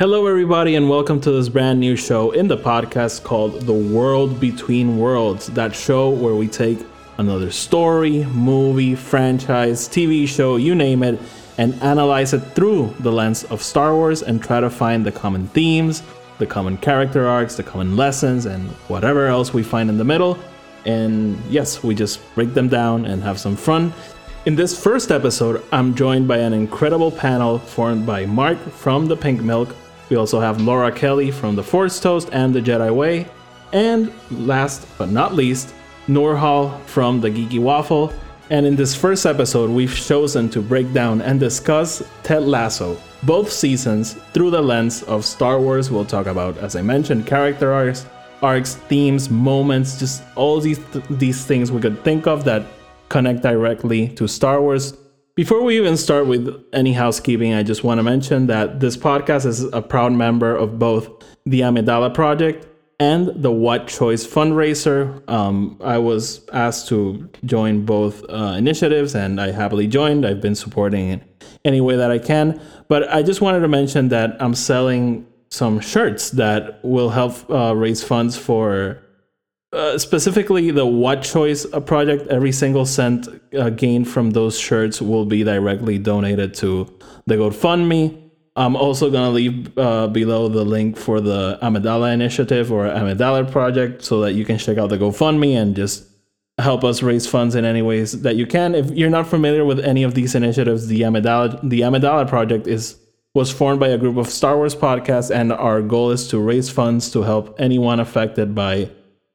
Hello, everybody, and welcome to this brand new show in the podcast called The World Between Worlds. That show where we take another story, movie, franchise, TV show, you name it, and analyze it through the lens of Star Wars and try to find the common themes, the common character arcs, the common lessons, and whatever else we find in the middle. And yes, we just break them down and have some fun. In this first episode, I'm joined by an incredible panel formed by Mark from the Pink Milk. We also have Laura Kelly from the Force Toast and the Jedi Way. And last but not least, Norhal from the Geeky Waffle. And in this first episode, we've chosen to break down and discuss Ted Lasso, both seasons through the lens of Star Wars. We'll talk about, as I mentioned, character arcs, arcs, themes, moments, just all these these things we could think of that connect directly to Star Wars. Before we even start with any housekeeping, I just want to mention that this podcast is a proud member of both the Amidala Project and the What Choice fundraiser. Um, I was asked to join both uh, initiatives, and I happily joined. I've been supporting it any way that I can. But I just wanted to mention that I'm selling some shirts that will help uh, raise funds for uh, specifically the What Choice project. Every single cent uh, gained from those shirts will be directly donated to the GoFundMe. I'm also going to leave uh, below the link for the Amidala Initiative or Amidala Project so that you can check out the GoFundMe and just help us raise funds in any ways that you can. If you're not familiar with any of these initiatives, the Amidala, the Amidala Project is was formed by a group of Star Wars podcasts, and our goal is to raise funds to help anyone affected by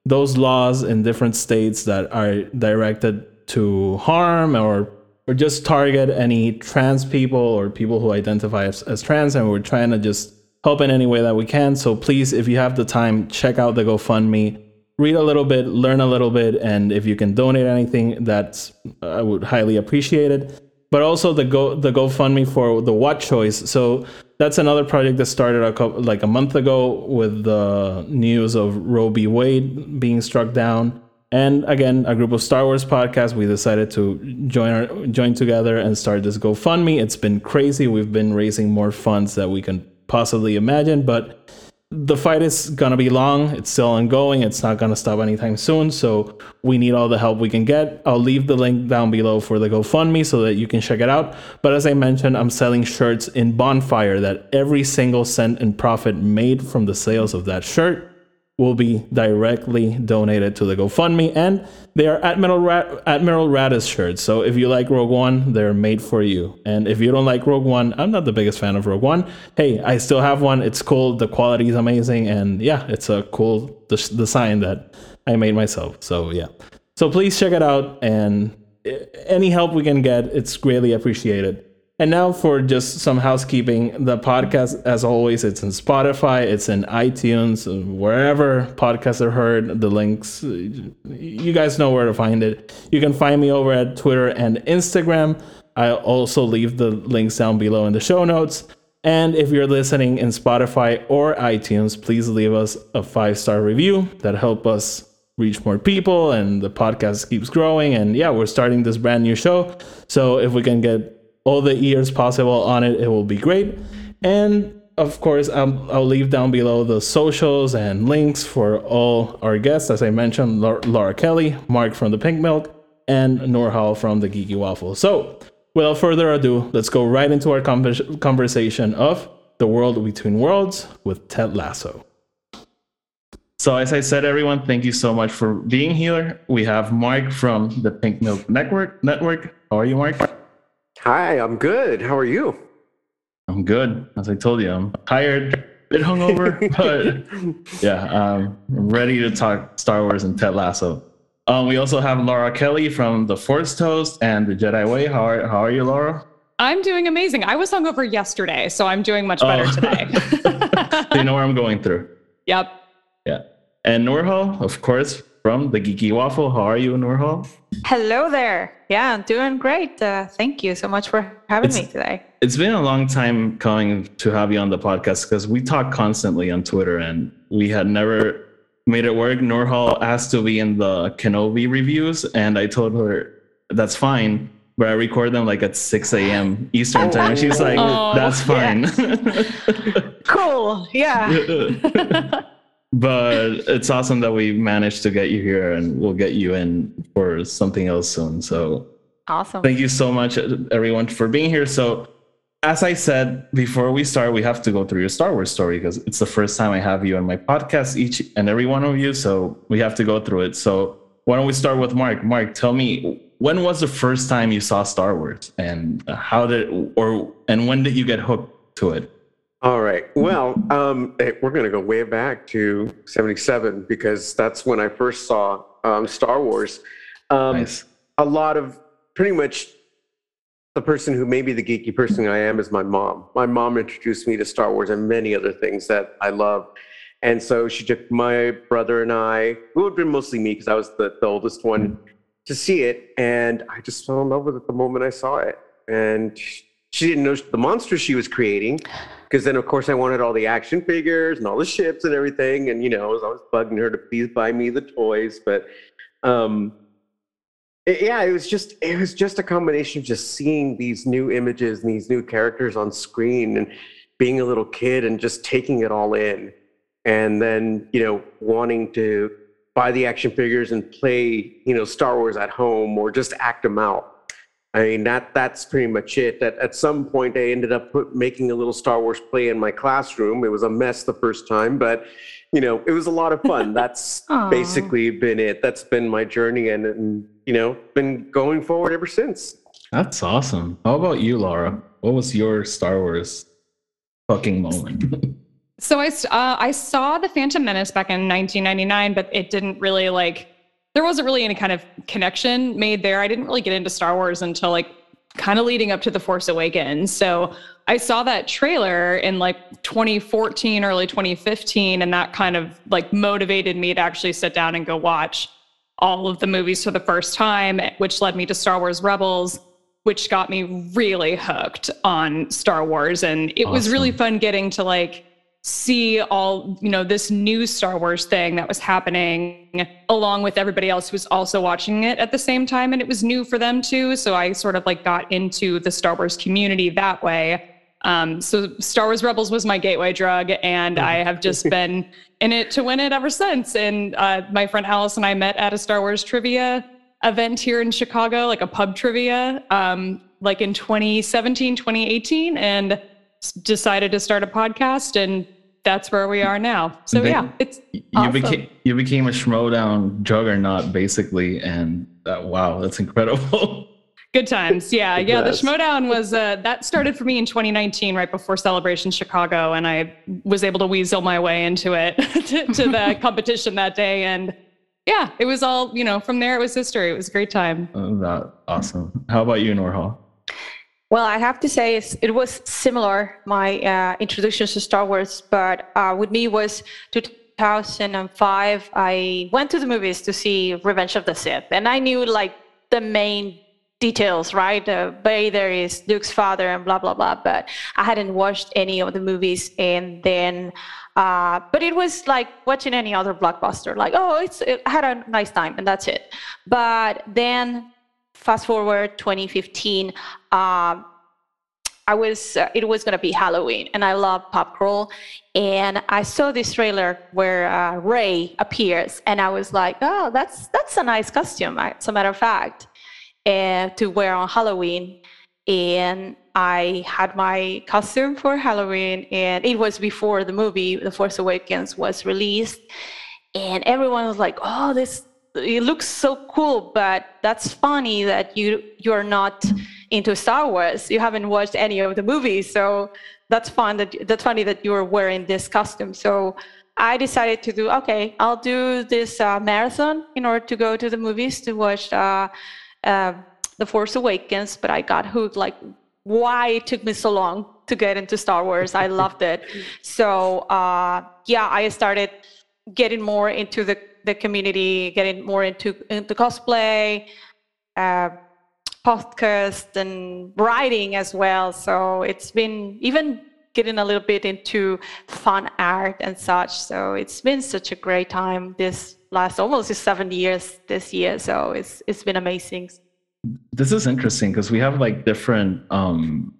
those laws in different states that are directed to harm or or just target any trans people or people who identify as, as trans and we're trying to just help in any way that we can. So please if you have the time check out the gofundme. Read a little bit learn a little bit and if you can donate anything that's i would highly appreciate it. But also the go the gofundme for the what choice. So that's another project that started a couple, like a month ago with the news of Roe v. Wade being struck down. And again, a group of Star Wars podcasts, we decided to join our, join together and start this GoFundMe. It's been crazy. We've been raising more funds that we can possibly imagine, but the fight is gonna be long. It's still ongoing. It's not gonna stop anytime soon. So we need all the help we can get. I'll leave the link down below for the GoFundMe so that you can check it out. But as I mentioned, I'm selling shirts in Bonfire that every single cent in profit made from the sales of that shirt will be directly donated to the GoFundMe, and they are Admiral Rat- Admiral Raddus shirts. So if you like Rogue One, they're made for you. And if you don't like Rogue One, I'm not the biggest fan of Rogue One. Hey, I still have one. It's cool. The quality is amazing, and yeah, it's a cool des- design that I made myself. So yeah, so please check it out, and eh, any help we can get, it's greatly appreciated. And now for just some housekeeping. The podcast, as always, it's in Spotify, it's in iTunes, wherever podcasts are heard. The links, you guys know where to find it. You can find me over at Twitter and Instagram. I'll also leave the links down below in the show notes. And if you're listening in Spotify or iTunes, please leave us a five star review that help us reach more people and the podcast keeps growing. And yeah, we're starting this brand new show. So if we can get all the ears possible on it, it will be great. And of course, I'll, I'll leave down below the socials and links for all our guests. As I mentioned, Laura Kelly, Mark from the Pink Milk, and Norhal from the Geeky Waffle. So, without further ado, let's go right into our conversation of the world between worlds with Ted Lasso. So, as I said, everyone, thank you so much for being here. We have Mark from the Pink Milk Network. Network. How are you, Mark? Hi, I'm good. How are you? I'm good. As I told you, I'm tired, a bit hungover, but yeah, um, I'm ready to talk Star Wars and Ted Lasso. Um, we also have Laura Kelly from The Force Toast and The Jedi Way. How are, how are you, Laura? I'm doing amazing. I was hungover yesterday, so I'm doing much better oh. today. so you know where I'm going through. Yep. Yeah. And Nurhal, of course, from the Geeky Waffle. How are you, Nurhal? Hello there. Yeah, I'm doing great. Uh, thank you so much for having it's, me today. It's been a long time coming to have you on the podcast because we talk constantly on Twitter and we had never made it work. Nurhal asked to be in the Kenobi reviews, and I told her that's fine, but I record them like at 6 a.m. Eastern time. And she's like, oh, that's fine. Yeah. cool. Yeah. but it's awesome that we managed to get you here and we'll get you in for something else soon. So awesome. Thank you so much, everyone, for being here. So as I said before we start, we have to go through your Star Wars story because it's the first time I have you on my podcast, each and every one of you. So we have to go through it. So why don't we start with Mark? Mark, tell me when was the first time you saw Star Wars, and how did or and when did you get hooked to it? All right. Well, um, eh, we're going to go way back to '77 because that's when I first saw um, Star Wars. Um, nice. A lot of pretty much the person who may be the geeky person I am is my mom. My mom introduced me to Star Wars and many other things that I love. And so she took my brother and I, it would have been mostly me because I was the, the oldest one, to see it. And I just fell in love with it the moment I saw it. And she didn't know the monster she was creating because then, of course, I wanted all the action figures and all the ships and everything. And, you know, I was always bugging her to please buy me the toys. But, um, it, yeah, it was just it was just a combination of just seeing these new images and these new characters on screen and being a little kid and just taking it all in, and then you know wanting to buy the action figures and play you know Star Wars at home or just act them out. I mean that that's pretty much it. That at some point I ended up put, making a little Star Wars play in my classroom. It was a mess the first time, but you know it was a lot of fun. That's basically been it. That's been my journey, and, and you know, been going forward ever since. That's awesome. How about you, Laura? What was your Star Wars fucking moment? so I uh, I saw the Phantom Menace back in 1999, but it didn't really like there wasn't really any kind of connection made there. I didn't really get into Star Wars until like kind of leading up to The Force Awakens. So I saw that trailer in like 2014, early 2015, and that kind of like motivated me to actually sit down and go watch all of the movies for the first time, which led me to Star Wars Rebels, which got me really hooked on Star Wars. And it awesome. was really fun getting to like see all, you know, this new Star Wars thing that was happening along with everybody else who was also watching it at the same time. And it was new for them too. So I sort of like got into the Star Wars community that way. Um, so Star Wars Rebels was my gateway drug, and I have just been in it to win it ever since. And uh, my friend Alice and I met at a Star Wars trivia event here in Chicago, like a pub trivia, um, like in 2017, 2018, and decided to start a podcast. And that's where we are now. So yeah, it's you awesome. became you became a Schmoedown juggernaut basically, and uh, wow, that's incredible. Good times. Yeah. yeah. The Schmoedown was, uh, that started for me in 2019, right before Celebration Chicago. And I was able to weasel my way into it, to, to the competition that day. And yeah, it was all, you know, from there it was history. It was a great time. Oh, that awesome. How about you, Nurhal? Well, I have to say it was similar, my uh, introduction to Star Wars, but uh, with me was 2005. I went to the movies to see Revenge of the Sith, and I knew like the main details, right? Uh, Vader is Luke's father and blah, blah, blah. But I hadn't watched any of the movies. And then, uh, but it was like watching any other blockbuster, like, oh, it's, it, I had a nice time and that's it. But then, fast forward 2015, uh, I was uh, it was gonna be Halloween, and I love pop crawl, and I saw this trailer where uh, Rey appears, and I was like, oh, that's that's a nice costume. As a matter of fact, uh, to wear on Halloween. And I had my costume for Halloween, and it was before the movie The Force Awakens was released. And everyone was like, "Oh, this it looks so cool!" But that's funny that you you're not into Star Wars. You haven't watched any of the movies, so that's fun. That that's funny that you're wearing this costume. So I decided to do okay. I'll do this uh, marathon in order to go to the movies to watch uh, uh, The Force Awakens. But I got hooked. Like, why it took me so long to get into Star Wars? I loved it. So uh, yeah, I started getting more into the the community, getting more into into cosplay. Uh, podcast and writing as well. So it's been even getting a little bit into fun art and such. So it's been such a great time this last almost seven years this year. So it's it's been amazing. This is interesting because we have like different um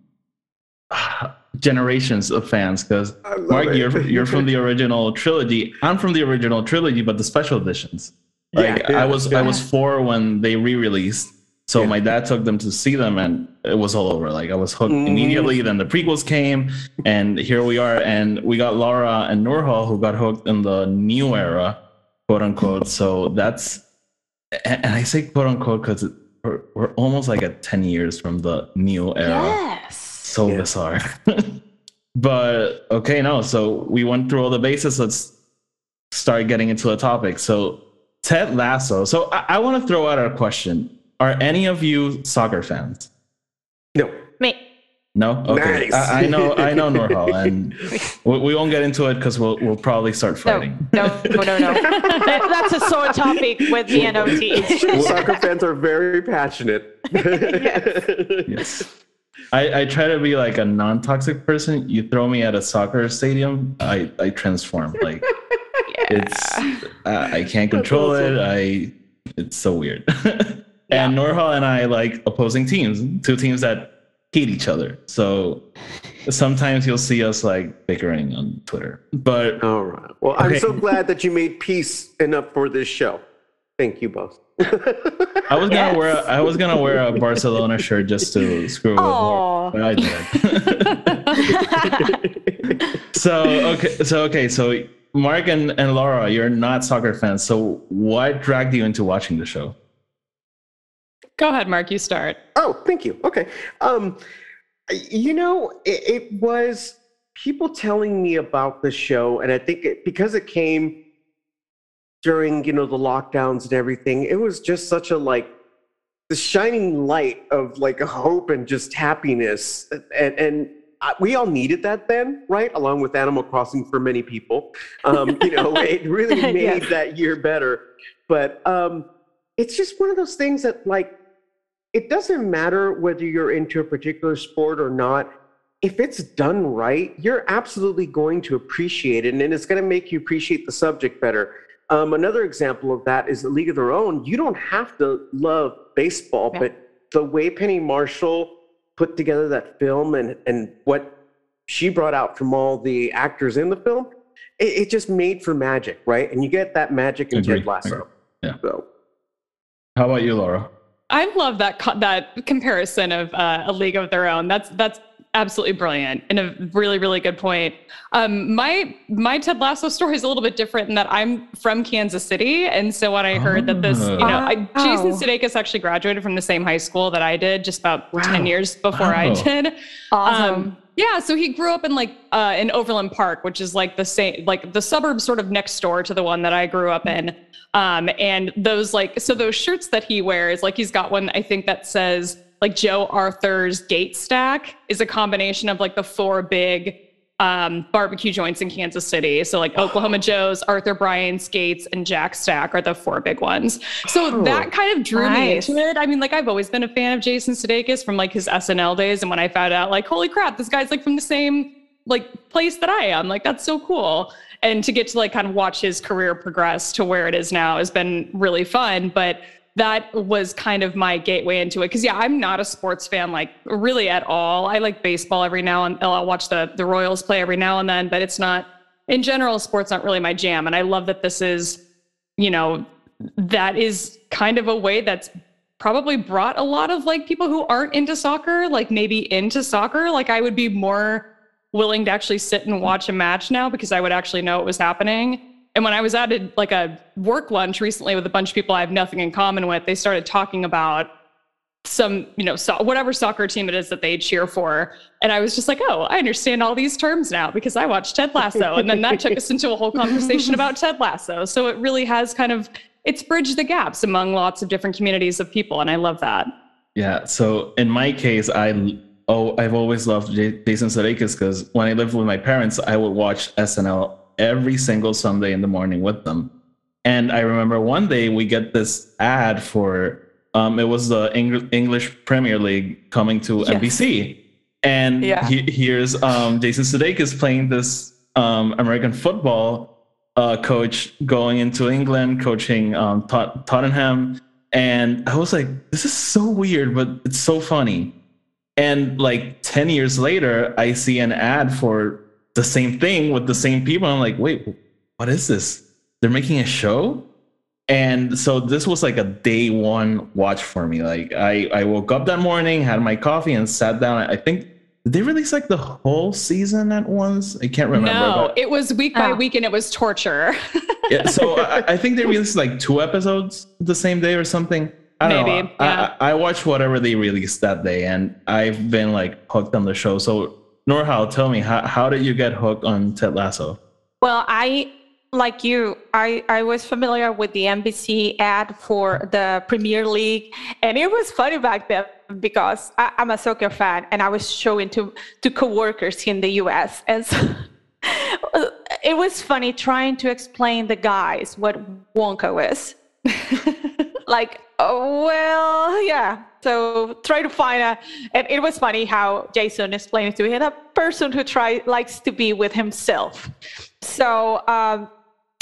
generations of fans because Mark, it. you're you're from the original trilogy. I'm from the original trilogy, but the special editions. Like yeah, yeah, I was yeah. I was four when they re-released so yeah. my dad took them to see them, and it was all over. Like I was hooked mm. immediately. Then the prequels came, and here we are. And we got Laura and Nurhal who got hooked in the new era, quote unquote. So that's, and I say quote unquote because we're, we're almost like at ten years from the new era. Yes. So yeah. bizarre. but okay, no. So we went through all the bases. Let's start getting into the topic. So Ted Lasso. So I, I want to throw out a question are any of you soccer fans? No. Me. No. Okay. Nice. I, I, know. I know Nurhal, and we, we, won't get into it because we'll we'll probably start fighting. No. No. No. No. that, that's a sore topic with the NOT. soccer fans are very passionate. yes. yes. I, I try to be like a non-toxic person. You throw me at a soccer stadium, I, I transform. Like yeah. it's uh, I can't control awesome. it. I it's so weird. Yeah. And Nurhal and I like opposing teams, two teams that hate each other. So sometimes you'll see us like bickering on Twitter. But all right. Well, okay. I'm so glad that you made peace enough for this show. Thank you both. I was gonna yes. wear a, I was gonna wear a Barcelona shirt just to screw with more, but I didn't. so okay, so okay, so Mark and, and Laura, you're not soccer fans. So what dragged you into watching the show? Go ahead, Mark. You start. Oh, thank you. Okay. Um, you know, it, it was people telling me about the show, and I think it, because it came during you know the lockdowns and everything, it was just such a like the shining light of like a hope and just happiness, and and we all needed that then, right? Along with Animal Crossing for many people, um, you know, it really made yes. that year better. But um, it's just one of those things that like it doesn't matter whether you're into a particular sport or not. If it's done right, you're absolutely going to appreciate it, and it's going to make you appreciate the subject better. Um, another example of that is the League of Their Own. You don't have to love baseball, yeah. but the way Penny Marshall put together that film and and what she brought out from all the actors in the film, it, it just made for magic, right? And you get that magic in Ted Lasso. Yeah. So. How about you, Laura? I love that co- that comparison of uh, a league of their own. That's that's absolutely brilliant and a really really good point. Um, my my Ted Lasso story is a little bit different in that I'm from Kansas City, and so when I heard oh. that this, you know, I, oh. Jason Sudeikis actually graduated from the same high school that I did, just about wow. ten years before wow. I did. Awesome. Um, yeah, so he grew up in like uh, in Overland Park, which is like the same, like the suburb sort of next door to the one that I grew up in. Um, and those like, so those shirts that he wears, like he's got one I think that says like Joe Arthur's Gate Stack is a combination of like the four big um, barbecue joints in Kansas City. So like Oklahoma Joe's, Arthur Bryant's, Gates, and Jack Stack are the four big ones. So oh, that kind of drew nice. me into it. I mean, like I've always been a fan of Jason Sudeikis from like his SNL days, and when I found out, like, holy crap, this guy's like from the same like place that I am. Like that's so cool. And to get to like kind of watch his career progress to where it is now has been really fun. But that was kind of my gateway into it. Cause yeah, I'm not a sports fan, like really at all. I like baseball every now and oh, I'll watch the, the Royals play every now and then, but it's not in general, sports not really my jam. And I love that this is, you know, that is kind of a way that's probably brought a lot of like people who aren't into soccer, like maybe into soccer. Like I would be more willing to actually sit and watch a match now because I would actually know what was happening and when I was at a, like a work lunch recently with a bunch of people I have nothing in common with, they started talking about some, you know, so whatever soccer team it is that they cheer for. And I was just like, oh, I understand all these terms now because I watched Ted Lasso. And then that took us into a whole conversation about Ted Lasso. So it really has kind of it's bridged the gaps among lots of different communities of people. And I love that. Yeah. So in my case, I oh I've always loved Jason Sudeikis because when I lived with my parents, I would watch SNL every single Sunday in the morning with them. And I remember one day we get this ad for um, it was the Eng- English Premier League coming to yes. NBC, and yeah. he, here's um, Jason Sudeikis playing this um, American football uh, coach going into England, coaching um, Tot- Tottenham, and I was like, this is so weird, but it's so funny. And like ten years later, I see an ad for the same thing with the same people. I'm like, wait, what is this? They're making a show? And so this was like a day one watch for me. Like I, I woke up that morning, had my coffee, and sat down. I think did they release like the whole season at once? I can't remember. No, but, it was week by oh. week, and it was torture. yeah, so I, I, think they released like two episodes the same day or something. I don't Maybe. Know. Yeah. I, I watched whatever they released that day, and I've been like hooked on the show. So Norhal, tell me how how did you get hooked on Ted Lasso? Well, I like you, I, I was familiar with the NBC ad for the Premier League, and it was funny back then because I, am a soccer fan, and I was showing to to coworkers in the U.S. and so it was funny trying to explain the guys what wanker was. like, oh, well, yeah. So try to find a, and it was funny how Jason explained to him a person who try likes to be with himself. So um,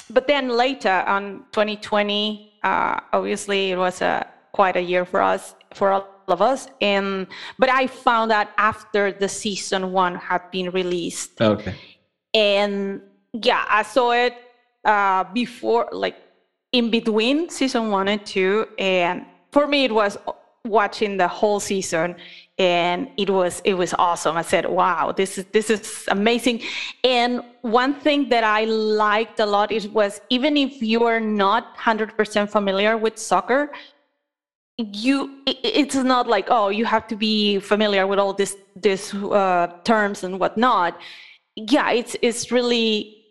but then later on 2020, uh, obviously it was a quite a year for us, for all of us. And but I found out after the season one had been released. Okay. And yeah, I saw it uh, before, like in between season one and two, and for me it was watching the whole season and it was it was awesome. I said wow this is this is amazing. And one thing that i liked a lot is was even if you are not 100% familiar with soccer you it's not like oh you have to be familiar with all this this uh, terms and whatnot. Yeah it's it's really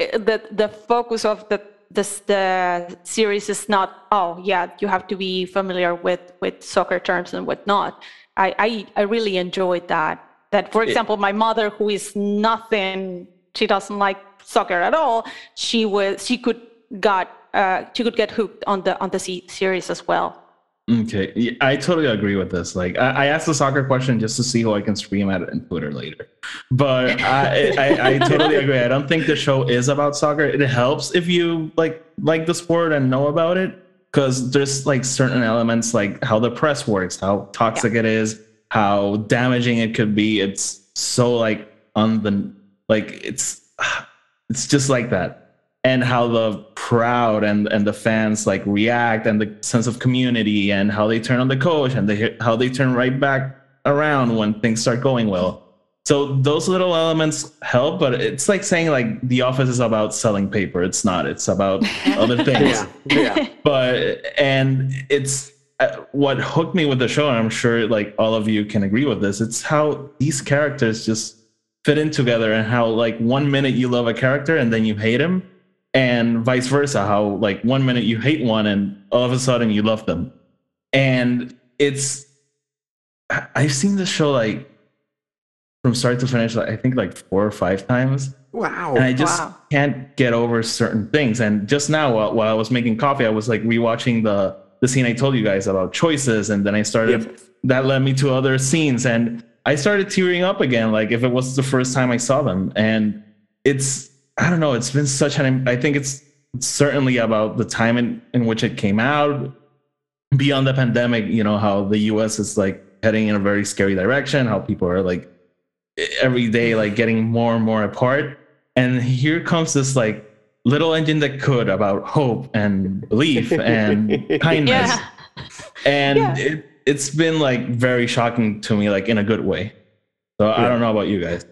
uh, the the focus of the this the series is not oh yeah you have to be familiar with with soccer terms and whatnot I, I, I really enjoyed that. That, for example, my mother, who is nothing, she doesn't like soccer at all. She was, she could got, uh, she could get hooked on the on the series as well. Okay, I totally agree with this. Like, I, I, asked the soccer question just to see who I can scream at it in Twitter later. But I, I, I, totally agree. I don't think the show is about soccer. It helps if you like like the sport and know about it because there's like certain elements like how the press works how toxic yeah. it is how damaging it could be it's so like on the like it's it's just like that and how the crowd and and the fans like react and the sense of community and how they turn on the coach and they how they turn right back around when things start going well. So those little elements help but it's like saying like the office is about selling paper. It's not. It's about other things. Yeah, yeah. but and it's uh, what hooked me with the show and i'm sure like all of you can agree with this it's how these characters just fit in together and how like one minute you love a character and then you hate him and vice versa how like one minute you hate one and all of a sudden you love them and it's i've seen this show like from start to finish, like, I think like four or five times. Wow. And I just wow. can't get over certain things. And just now, while, while, I was making coffee, I was like rewatching the the scene I told you guys about choices, and then I started. Yep. That led me to other scenes, and I started tearing up again, like if it was the first time I saw them. And it's I don't know. It's been such an. I think it's certainly about the time in, in which it came out. Beyond the pandemic, you know how the U.S. is like heading in a very scary direction. How people are like every day like getting more and more apart and here comes this like little engine that could about hope and belief and kindness yeah. and yeah. It, it's been like very shocking to me like in a good way so yeah. i don't know about you guys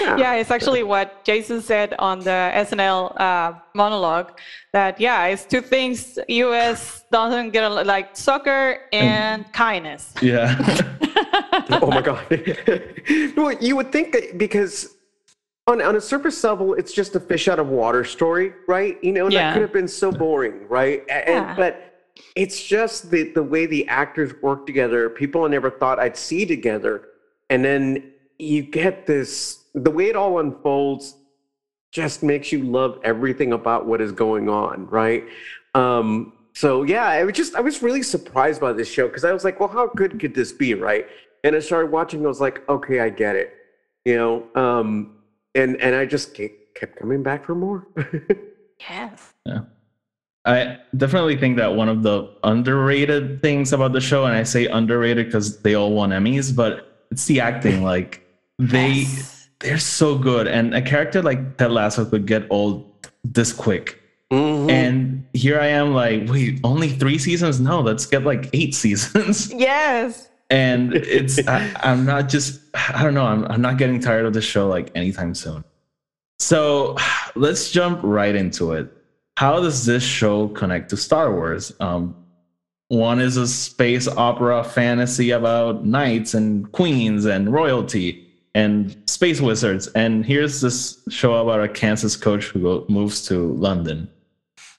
yeah. it's actually what Jason said on the SNL uh, monologue. That yeah, it's two things U.S. doesn't get like soccer and, and kindness. Yeah. oh my god. well, you would think that because on, on a surface level, it's just a fish out of water story, right? You know, and yeah. that could have been so boring, right? And, yeah. but it's just the, the way the actors work together, people I never thought I'd see together. And then you get this, the way it all unfolds just makes you love everything about what is going on, right? Um, so yeah, I was just, I was really surprised by this show because I was like, well, how good could this be, right? And I started watching, I was like, okay, I get it, you know? Um, and, and I just kept coming back for more. yes. Yeah. I definitely think that one of the underrated things about the show, and I say underrated because they all won Emmys, but it's the acting. Like they yes. They're so good, and a character like Ted Lasso could get old this quick. Mm-hmm. And here I am, like, wait, only three seasons? No, let's get like eight seasons. Yes. and it's I, I'm not just I don't know, I'm I'm not getting tired of the show like anytime soon. So let's jump right into it how does this show connect to Star Wars? Um, one is a space opera fantasy about knights and queens and royalty and space wizards. And here's this show about a Kansas coach who moves to London.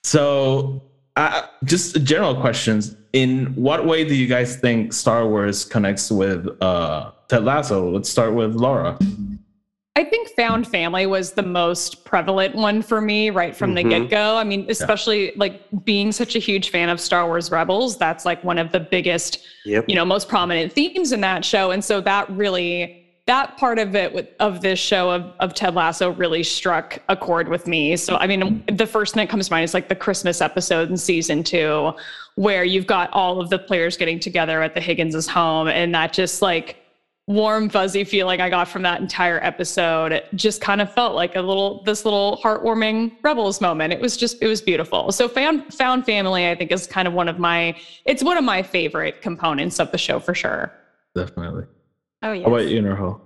So, uh, just general questions. In what way do you guys think Star Wars connects with uh, Ted Lasso? Let's start with Laura. I think found family was the most prevalent one for me right from mm-hmm. the get go. I mean, especially yeah. like being such a huge fan of Star Wars Rebels, that's like one of the biggest, yep. you know, most prominent themes in that show. And so that really, that part of it with, of this show of, of Ted Lasso really struck a chord with me. So, I mean, the first thing that comes to mind is like the Christmas episode in season two, where you've got all of the players getting together at the Higgins's home. And that just like, warm fuzzy feeling i got from that entire episode just kind of felt like a little this little heartwarming rebels moment it was just it was beautiful so found found family i think is kind of one of my it's one of my favorite components of the show for sure definitely oh yeah how about you Nurhal?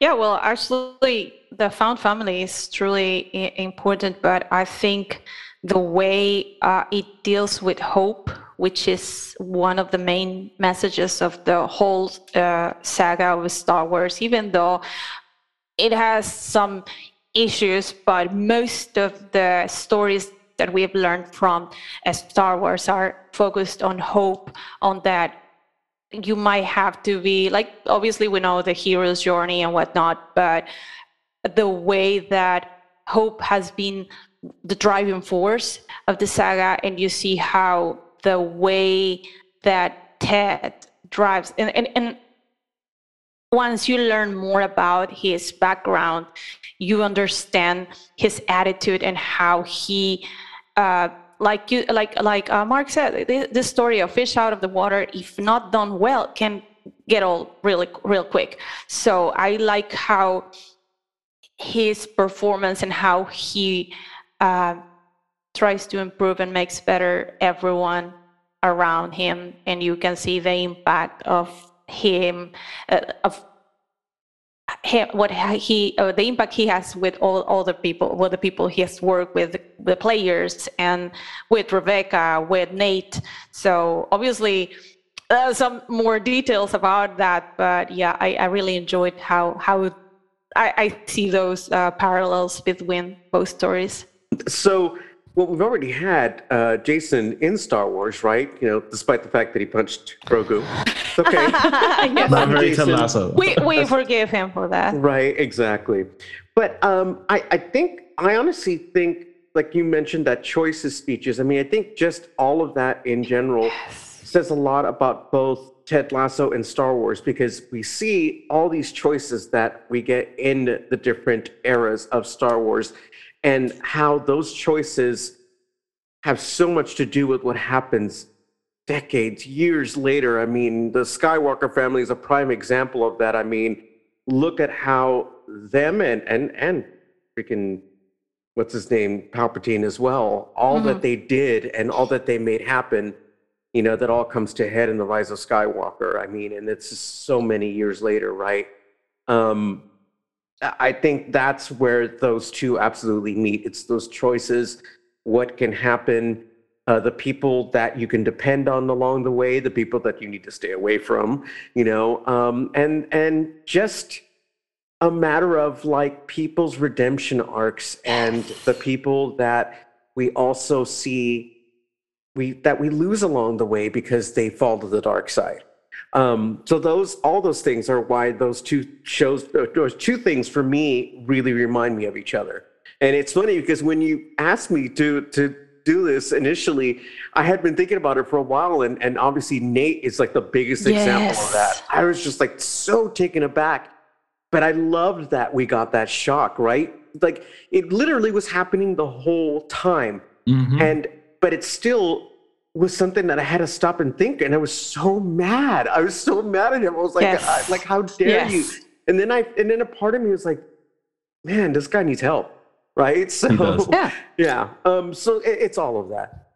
yeah well actually the found family is truly important but i think the way uh, it deals with hope which is one of the main messages of the whole uh, saga of Star Wars, even though it has some issues, but most of the stories that we've learned from uh, Star Wars are focused on hope, on that you might have to be like obviously we know the hero's journey and whatnot, but the way that hope has been the driving force of the saga, and you see how the way that Ted drives. And, and, and once you learn more about his background, you understand his attitude and how he, uh, like you, like like uh, Mark said, this story of fish out of the water, if not done well, can get old really real quick. So I like how his performance and how he uh, tries to improve and makes better everyone around him and you can see the impact of him uh, of what he uh, the impact he has with all, the people with the people he has worked with the players and with rebecca with nate. So obviously uh, some more details about that but yeah i, I really enjoyed how how i, I see those uh, parallels between both stories. So well, we've already had uh, Jason in Star Wars, right? You know, despite the fact that he punched Grogu. It's okay. yes. Not very Jason. We, we forgive him for that. Right, exactly. But um, I, I think, I honestly think, like you mentioned, that choices speeches. I mean, I think just all of that in general yes. says a lot about both Ted Lasso and Star Wars because we see all these choices that we get in the different eras of Star Wars and how those choices have so much to do with what happens decades, years later. I mean, the Skywalker family is a prime example of that. I mean, look at how them and and and freaking what's his name, Palpatine as well, all mm-hmm. that they did and all that they made happen, you know, that all comes to head in the rise of Skywalker. I mean, and it's so many years later, right? Um, I think that's where those two absolutely meet. It's those choices, what can happen, uh, the people that you can depend on along the way, the people that you need to stay away from, you know, um, and and just a matter of like people's redemption arcs and the people that we also see we that we lose along the way because they fall to the dark side. Um, so those all those things are why those two shows those two things for me really remind me of each other. And it's funny because when you asked me to to do this initially, I had been thinking about it for a while, and and obviously Nate is like the biggest yes. example of that. I was just like so taken aback, but I loved that we got that shock, right? Like it literally was happening the whole time, mm-hmm. and but it still was something that I had to stop and think. And I was so mad. I was so mad at him. I was like, yes. I, like, how dare yes. you? And then I, and then a part of me was like, man, this guy needs help. Right. So, yeah. Yeah. Um, so it, it's all of that.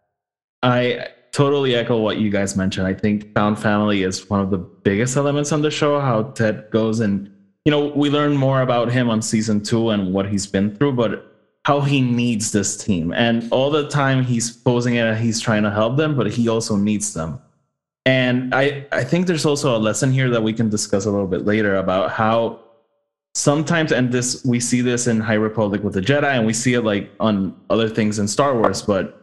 I totally echo what you guys mentioned. I think found family is one of the biggest elements on the show, how Ted goes and, you know, we learn more about him on season two and what he's been through, but how he needs this team. And all the time he's posing it, he's trying to help them, but he also needs them. And I, I think there's also a lesson here that we can discuss a little bit later about how sometimes, and this we see this in High Republic with the Jedi, and we see it like on other things in Star Wars, but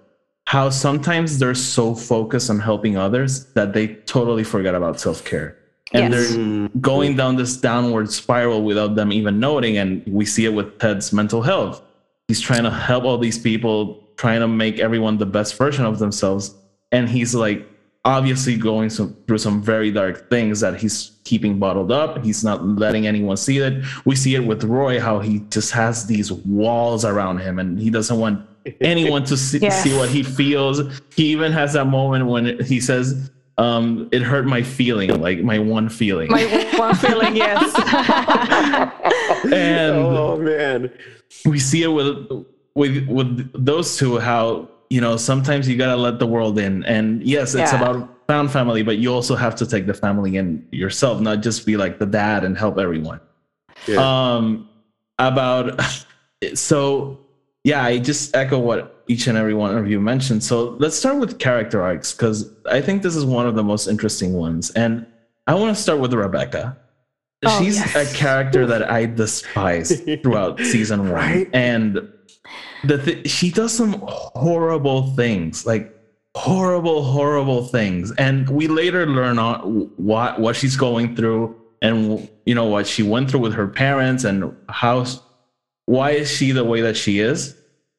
how sometimes they're so focused on helping others that they totally forget about self care. And yes. they're going down this downward spiral without them even noting. And we see it with Ted's mental health he's trying to help all these people trying to make everyone the best version of themselves and he's like obviously going some, through some very dark things that he's keeping bottled up he's not letting anyone see it we see it with roy how he just has these walls around him and he doesn't want anyone to see, yes. see what he feels he even has that moment when he says um, it hurt my feeling, like my one feeling. My one feeling, yes. and oh man, we see it with with with those two how you know sometimes you gotta let the world in. And yes it's yeah. about found family but you also have to take the family in yourself not just be like the dad and help everyone. Yeah. um about so yeah i just echo what each and every one of you mentioned. So let's start with character arcs because i think this is one of the most interesting ones. And i want to start with rebecca Oh, She's yes. a character that I despise throughout season one, right? and the th- she does some horrible things, like horrible, horrible things, and we later learn on what what she's going through, and you know what she went through with her parents, and how why is she the way that she is.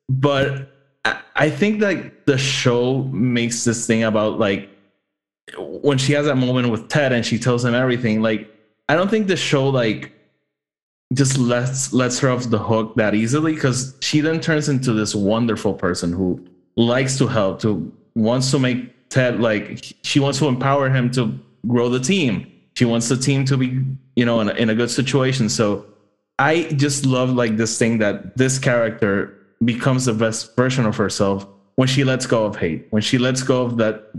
But I, I think that the show makes this thing about like when she has that moment with Ted and she tells him everything, like I don't think the show like just lets lets her off the hook that easily because she then turns into this wonderful person who likes to help, to wants to make Ted like she wants to empower him to grow the team. She wants the team to be, you know, in a, in a good situation. So I just love like this thing that this character becomes the best version of herself when she lets go of hate, when she lets go of that,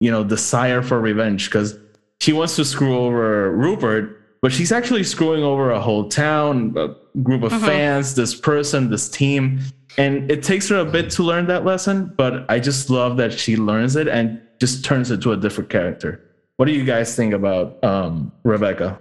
you know, desire for revenge. Because she wants to screw over Rupert, but she's actually screwing over a whole town, a group of uh-huh. fans, this person, this team. And it takes her a bit to learn that lesson, but I just love that she learns it and just turns it to a different character. What do you guys think about um, Rebecca?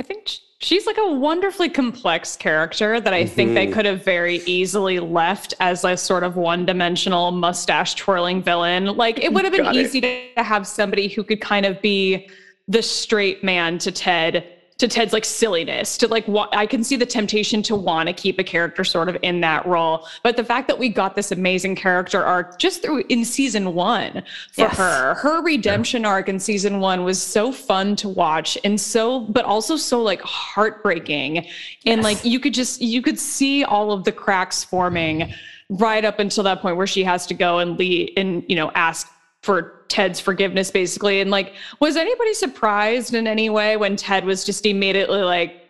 I think she's like a wonderfully complex character that I mm-hmm. think they mm-hmm. could have very easily left as a sort of one dimensional mustache twirling villain. Like it would have been Got easy it. to have somebody who could kind of be the straight man to Ted to Ted's like silliness to like what I can see the temptation to want to keep a character sort of in that role. But the fact that we got this amazing character arc just through in season one for yes. her, her redemption yeah. arc in season one was so fun to watch and so, but also so like heartbreaking. And yes. like you could just, you could see all of the cracks forming right up until that point where she has to go and lead and, you know, ask for Ted's forgiveness, basically. And like, was anybody surprised in any way when Ted was just immediately like,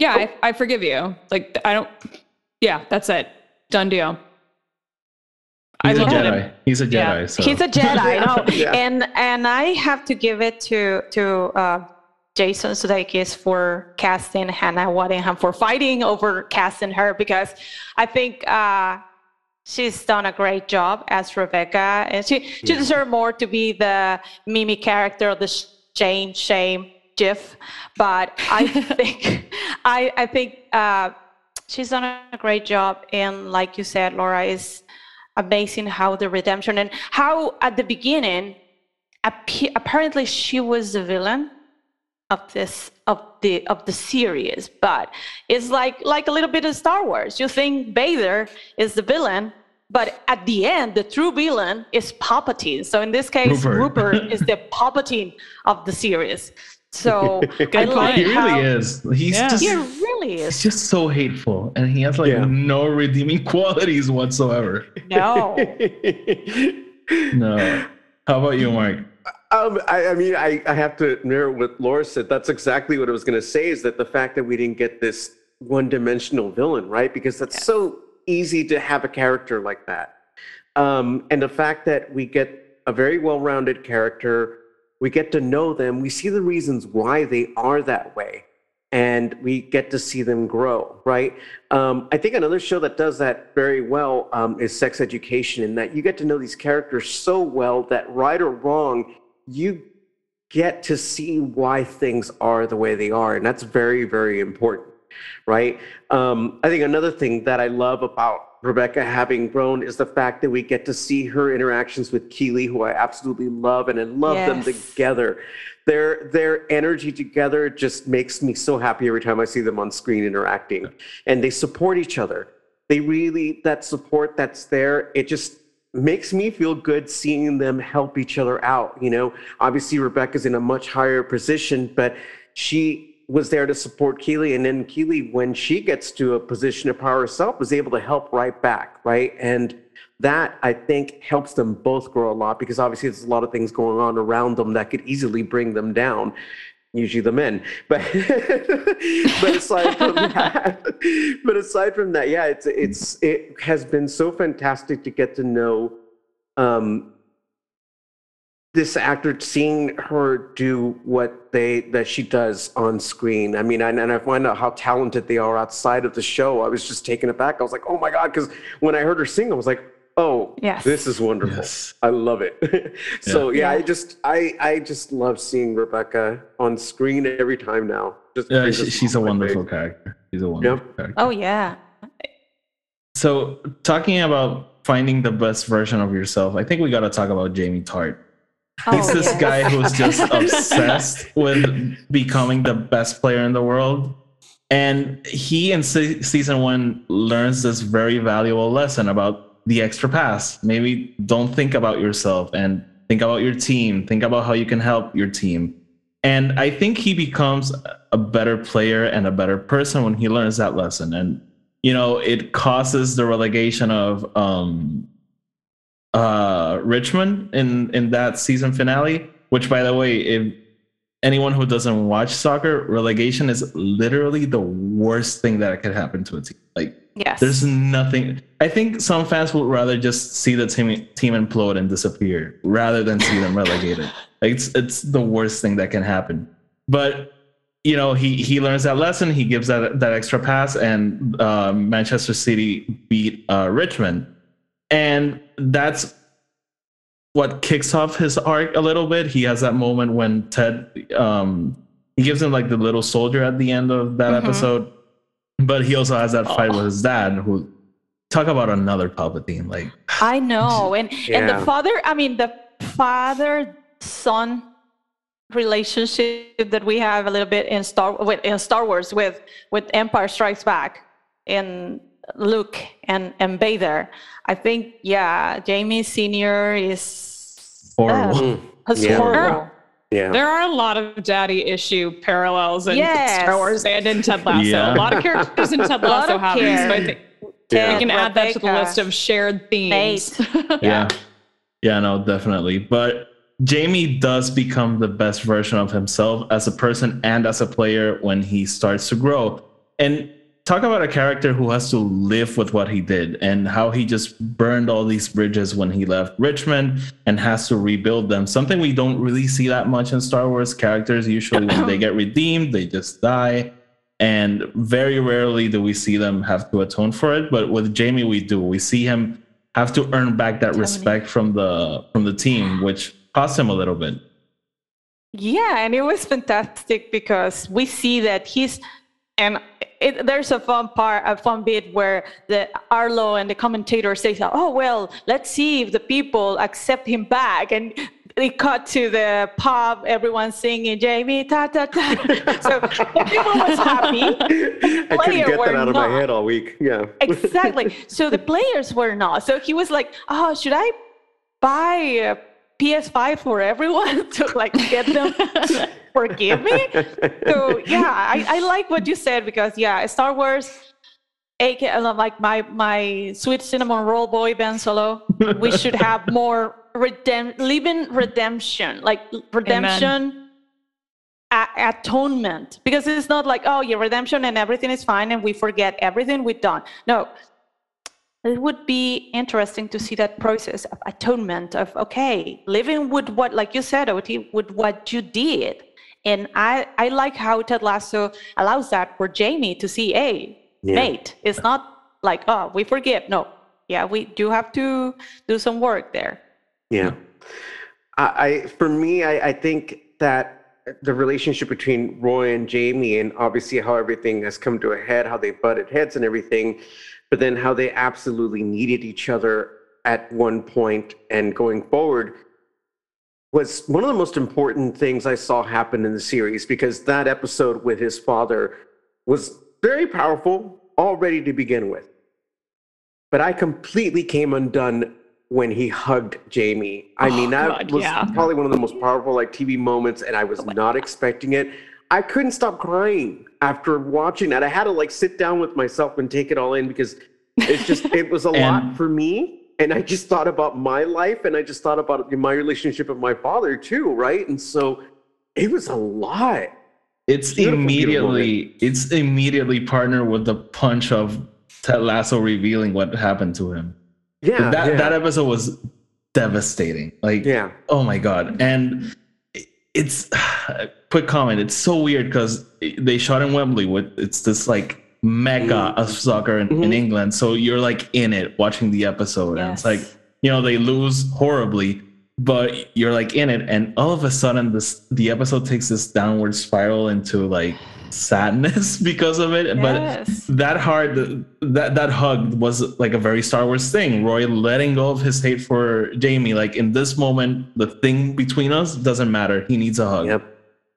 yeah, I, I forgive you. Like, I don't, yeah, that's it. Done deal. He's I a Jedi. Him. He's a Jedi. Yeah. So. He's a Jedi. no, yeah. and and I have to give it to to uh, Jason Sudeikis for casting Hannah Waddingham for fighting over casting her because I think uh, she's done a great job as Rebecca, and she she yeah. deserves more to be the Mimi character of the shame shame GIF. But I think I I think uh, she's done a great job, and like you said, Laura is amazing how the redemption and how at the beginning apparently she was the villain of this of the of the series but it's like like a little bit of star wars you think vader is the villain but at the end the true villain is palpatine so in this case rupert, rupert is the palpatine of the series so I like he really how, is. He's yeah. just he really is. He's just so hateful, and he has like yeah. no redeeming qualities whatsoever. No. no. How about you, Mark? Um, I, I, mean, I, I have to mirror what Laura said. That's exactly what I was going to say. Is that the fact that we didn't get this one-dimensional villain, right? Because that's yeah. so easy to have a character like that, um, and the fact that we get a very well-rounded character, we get to know them, we see the reasons why they are that way, and we get to see them grow, right? Um, I think another show that does that very well um, is Sex Education, in that you get to know these characters so well that right or wrong you get to see why things are the way they are. And that's very, very important, right? Um, I think another thing that I love about Rebecca having grown is the fact that we get to see her interactions with Keeley, who I absolutely love, and I love yes. them together. Their their energy together just makes me so happy every time I see them on screen interacting, and they support each other. They really that support that's there. It just makes me feel good seeing them help each other out. You know, obviously Rebecca's in a much higher position, but she was there to support Keeley, And then Keeley, when she gets to a position of power herself, was able to help right back, right? And that I think helps them both grow a lot because obviously there's a lot of things going on around them that could easily bring them down usually the men. But but aside from that, but aside from that, yeah, it's it's it has been so fantastic to get to know um, this actor, seeing her do what they that she does on screen. I mean, I, and I find out how talented they are outside of the show. I was just taken aback. I was like, oh my god, because when I heard her sing, I was like, oh yes. this is wonderful yes. i love it so yeah. yeah. i just i i just love seeing rebecca on screen every time now just yeah she, she's a wonderful character she's a wonderful yep. character oh yeah so talking about finding the best version of yourself i think we got to talk about jamie tartt oh, he's this guy who's just obsessed with becoming the best player in the world and he in se- season one learns this very valuable lesson about the extra pass. Maybe don't think about yourself and think about your team. Think about how you can help your team. And I think he becomes a better player and a better person when he learns that lesson. And you know, it causes the relegation of um, uh, Richmond in in that season finale. Which, by the way, if anyone who doesn't watch soccer, relegation is literally the worst thing that could happen to a team. Like Yes. There's nothing. I think some fans would rather just see the team team implode and disappear rather than see them relegated. Like it's it's the worst thing that can happen. But you know, he he learns that lesson. He gives that that extra pass, and uh, Manchester City beat uh, Richmond, and that's what kicks off his arc a little bit. He has that moment when Ted um, he gives him like the little soldier at the end of that mm-hmm. episode but he also has that fight oh. with his dad, who talk about another Palpatine. Like I know, and yeah. and the father. I mean, the father son relationship that we have a little bit in Star with in Star Wars with with Empire Strikes Back in Luke and and Vader. I think yeah, Jamie Senior is horrible. Uh, yeah. horrible. Yeah. There are a lot of daddy issue parallels in yes. Star Wars and in Ted Lasso. Yeah. A lot of characters in Ted Lasso have these, but I think yeah. we can add that to the list of shared themes. yeah. Yeah, no, definitely. But Jamie does become the best version of himself as a person and as a player when he starts to grow. And talk about a character who has to live with what he did and how he just burned all these bridges when he left Richmond and has to rebuild them. Something we don't really see that much in Star Wars characters. Usually, when they get redeemed, they just die. And very rarely do we see them have to atone for it. But with Jamie, we do. We see him have to earn back that respect from the from the team, which cost him a little bit. Yeah, and it was fantastic because we see that he's and it, there's a fun part, a fun bit where the Arlo and the commentator says, "Oh well, let's see if the people accept him back." And they cut to the pub, everyone singing "Jamie ta ta ta. so everyone was happy. I couldn't get that out of not. my head all week. Yeah. exactly. So the players were not. So he was like, "Oh, should I buy a PS5 for everyone to like get them?" Forgive me. so yeah, I, I like what you said because yeah, Star Wars, uh, like my my sweet cinnamon roll boy Ben Solo, we should have more redem- living redemption, like redemption. A- atonement because it's not like oh yeah redemption and everything is fine and we forget everything we've done no it would be interesting to see that process of atonement of okay living with what like you said ot with what you did and I, I like how Ted Lasso allows that for Jamie to see, hey, yeah. mate, it's not like, oh, we forgive. No, yeah, we do have to do some work there. Yeah. I, I for me, I, I think that the relationship between Roy and Jamie, and obviously how everything has come to a head, how they butted heads and everything, but then how they absolutely needed each other at one point and going forward was one of the most important things I saw happen in the series because that episode with his father was very powerful already to begin with. But I completely came undone when he hugged Jamie. I oh, mean, that God, was yeah. probably one of the most powerful like TV moments, and I was not expecting it. I couldn't stop crying after watching that. I had to like sit down with myself and take it all in because it's just it was a lot for me and I just thought about my life and I just thought about my relationship with my father too, right? And so it was a lot. It's beautiful, immediately beautiful it's immediately partnered with the punch of Ted Lasso revealing what happened to him. Yeah, that yeah. that episode was devastating. Like, yeah, oh my god, and it's quick comment. It's so weird because they shot in Wembley with it's this like mecca mm-hmm. of soccer in, mm-hmm. in, England. So you're like in it watching the episode. Yes. And it's like, you know, they lose horribly, but you're like in it. And all of a sudden this the episode takes this downward spiral into like sadness because of it. Yes. But that hard that that hug was like a very Star Wars thing. Roy letting go of his hate for Jamie. Like in this moment, the thing between us doesn't matter. He needs a hug. Yep.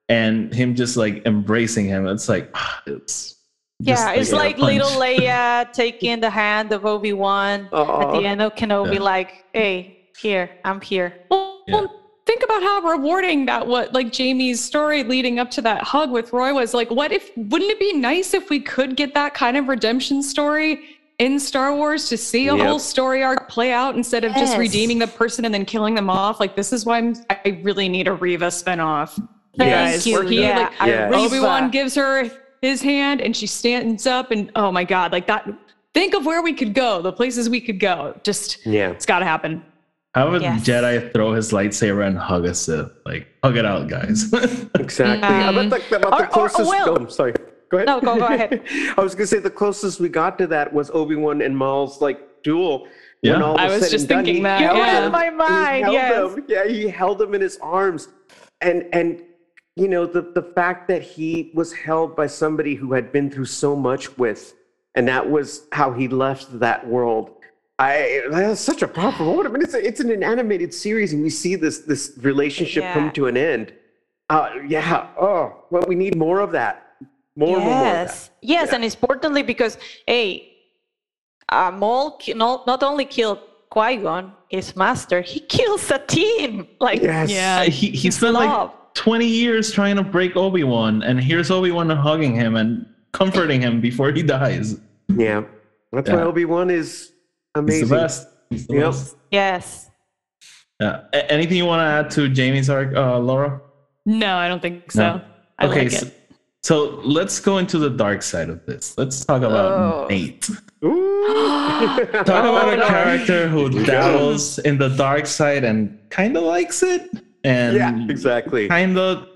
And him just like embracing him. It's like it's yeah, it's like little Leia taking the hand of Obi Wan at the end of Kenobi, yeah. like, "Hey, here, I'm here." Well, yeah. well, think about how rewarding that what like Jamie's story leading up to that hug with Roy was. Like, what if? Wouldn't it be nice if we could get that kind of redemption story in Star Wars to see a yep. whole story arc play out instead of yes. just redeeming the person and then killing them off? Like, this is why I'm, I really need a Reva spinoff. Yes. Where he, yeah. like, yeah. Obi Wan gives her his hand and she stands up and oh my god like that think of where we could go the places we could go just yeah it's got to happen how would yes. Jedi throw his lightsaber and hug a Sith? Like, hug it out, guys. exactly. Um, about the, about the closest. Or, or, oh, sorry. Go ahead. No, go, go ahead. I was going to say the closest we got to that was Obi Wan and Maul's like duel. Yeah. I was just thinking done, that. You yeah. in my mind. Yes. Him. Yeah, he held him in his arms, and and you know, the, the fact that he was held by somebody who had been through so much with, and that was how he left that world. I that's such a powerful moment. I mean, it's a, it's an animated series, and we see this this relationship yeah. come to an end. Uh, yeah. Oh, well, we need more of that. More, yes. more, more Yes, yeah. and importantly because hey, uh, Maul not not only killed Qui Gon, his master, he kills a team. Like yes. yeah, he he spent love. like 20 years trying to break Obi-Wan and here's Obi-Wan hugging him and comforting him before he dies. Yeah. That's yeah. why Obi-Wan is amazing. He's the best. He's the yep. best. Yes. Yeah. A- anything you want to add to Jamie's arc, uh, Laura? No, I don't think so. No. okay. Like so, So let's go into the dark side of this. Let's talk about oh. Nate. talk about a character who dabbles in the dark side and kind of likes it, and yeah, exactly. Kind of,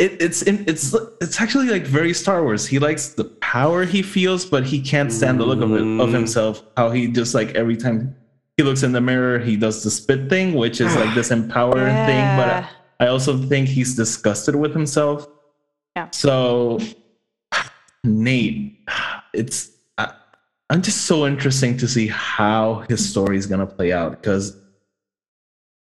it, it's it's it's actually like very Star Wars. He likes the power he feels, but he can't stand the look of it, of mm. himself. How he just like every time he looks in the mirror, he does the spit thing, which is like this empowering yeah. thing. But I also think he's disgusted with himself. Yeah. So, Nate, it's I, I'm just so interesting to see how his story is gonna play out because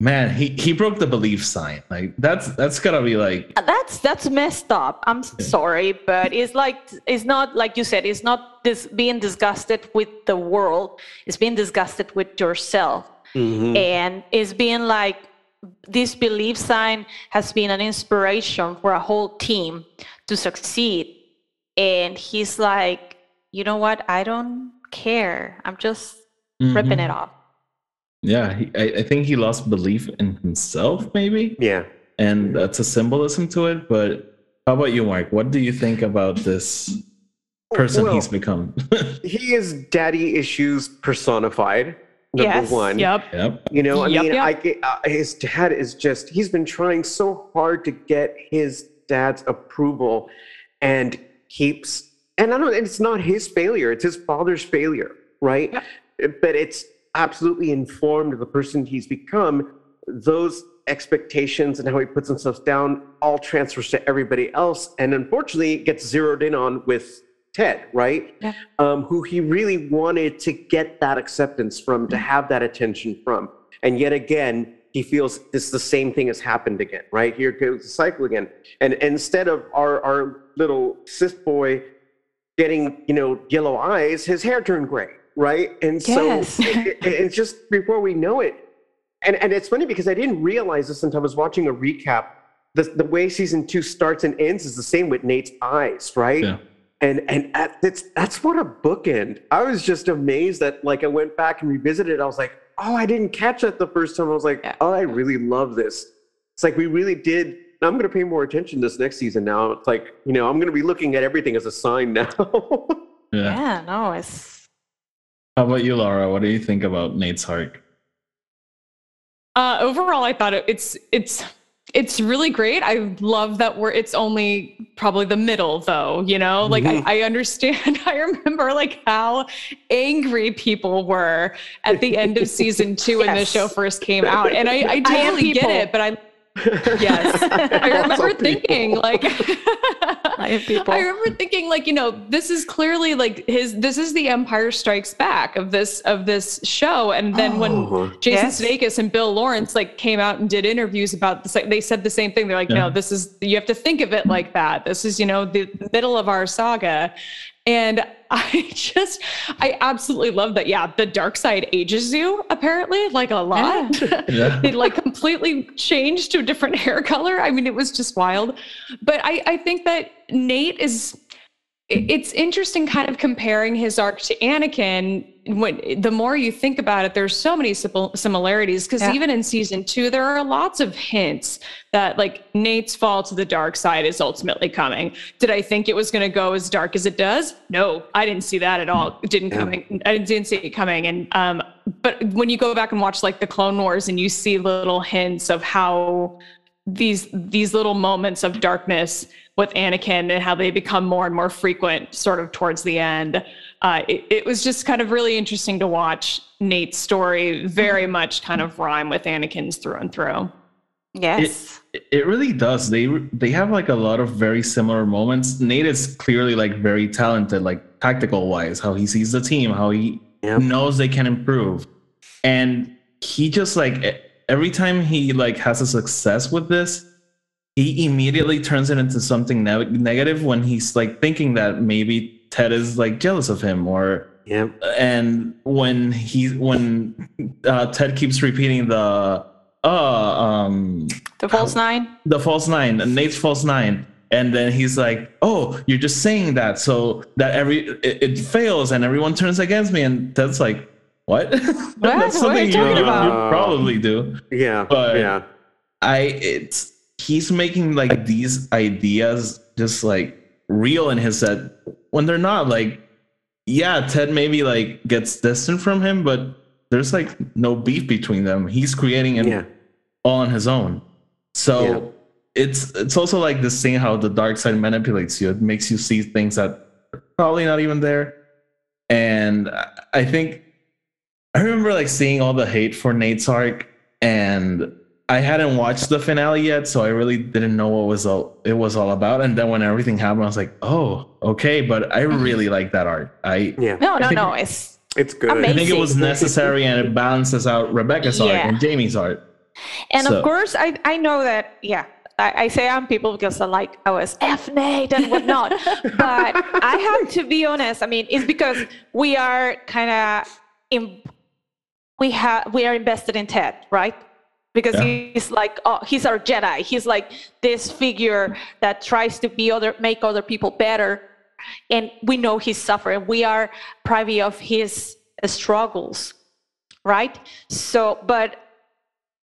man he he broke the belief sign. Like that's that's gotta be like that's that's messed up. I'm yeah. sorry but it's like it's not like you said it's not this being disgusted with the world. It's being disgusted with yourself. Mm-hmm. and it's being like this belief sign has been an inspiration for a whole team to succeed. And he's like you know what? I don't care. I'm just mm-hmm. ripping it off yeah, he, I, I, think he lost belief in himself, maybe. Yeah. And that's a symbolism to it. But how about you, Mark? What do you think about this person well, he's become? he is daddy issues personified. Number yes, one. Yep. Yep. You know, I yep, mean, yep. I, uh, his dad is just, he's been trying so hard to get his dad's approval and keeps, and I don't, it's not his failure, it's his father's failure, right? Yep. But it's, absolutely informed of the person he's become, those expectations and how he puts himself down all transfers to everybody else. And unfortunately, gets zeroed in on with Ted, right? Yeah. Um, who he really wanted to get that acceptance from, to have that attention from. And yet again, he feels this the same thing has happened again, right? Here goes the cycle again. And, and instead of our, our little Sith boy getting, you know, yellow eyes, his hair turned gray right? And yes. so it, it's just before we know it. And, and it's funny because I didn't realize this until I was watching a recap. The, the way season two starts and ends is the same with Nate's eyes, right? Yeah. And and that's that's what a bookend. I was just amazed that like I went back and revisited. I was like, oh, I didn't catch that the first time. I was like, yeah. oh, I really love this. It's like we really did. I'm going to pay more attention this next season now. It's like you know I'm going to be looking at everything as a sign now. yeah. yeah, no, it's how about you, Laura? What do you think about Nate's arc? Uh, overall, I thought it, it's it's it's really great. I love that we're it's only probably the middle though, you know? Like mm-hmm. I, I, understand. I remember like how angry people were at the end of season two yes. when the show first came out. And I, I totally I get it, but I yes. I remember thinking like I people. I remember thinking like, you know, this is clearly like his this is the Empire Strikes Back of this of this show. And then oh, when Jason yes. Sudeikis and Bill Lawrence like came out and did interviews about this, like they said the same thing. They're like, yeah. no, this is you have to think of it like that. This is, you know, the middle of our saga. And I just, I absolutely love that. Yeah, the dark side ages you apparently like a lot. Yeah. it like completely changed to a different hair color. I mean, it was just wild. But I, I think that Nate is it's interesting kind of comparing his arc to Anakin. When the more you think about it, there's so many similarities because yeah. even in season two, there are lots of hints that like Nate's fall to the dark side is ultimately coming. Did I think it was going to go as dark as it does? No, I didn't see that at all. It didn't yeah. coming. I didn't see it coming. And um, but when you go back and watch like the Clone Wars and you see little hints of how these these little moments of darkness with Anakin and how they become more and more frequent sort of towards the end. Uh, it, it, was just kind of really interesting to watch Nate's story very much kind of rhyme with Anakin's through and through. Yes. It, it really does. They they have like a lot of very similar moments. Nate is clearly like very talented, like tactical wise, how he sees the team, how he yep. knows they can improve. And he just like every time he like has a success with this, he immediately turns it into something ne- negative when he's like thinking that maybe Ted is like jealous of him or yeah. And when he when uh, Ted keeps repeating the uh um the false nine? The false nine Nate's false nine. And then he's like oh you're just saying that so that every it, it fails and everyone turns against me. And Ted's like what, what? that's something you, you, you, probably do. Yeah but yeah. I it's he's making like these ideas just like real in his set when they're not. Like, yeah, Ted maybe like gets distant from him, but there's like no beef between them. He's creating it yeah. all on his own. So yeah. it's it's also like this thing how the dark side manipulates you. It makes you see things that are probably not even there. And I think I remember like seeing all the hate for Nate's arc and I hadn't watched the finale yet, so I really didn't know what was all it was all about. And then when everything happened, I was like, "Oh, okay." But I mm-hmm. really like that art. I yeah. No, no, no. It's it's good. Amazing. I think it was necessary, and it balances out Rebecca's yeah. art and Jamie's art. And so. of course, I I know that. Yeah, I, I, say I'm people because I like I was F Nate and whatnot. but I have to be honest. I mean, it's because we are kind of in. We have we are invested in Ted, right? Because yeah. he's like oh, he's our jedi he's like this figure that tries to be other make other people better and we know he's suffering we are privy of his struggles right so but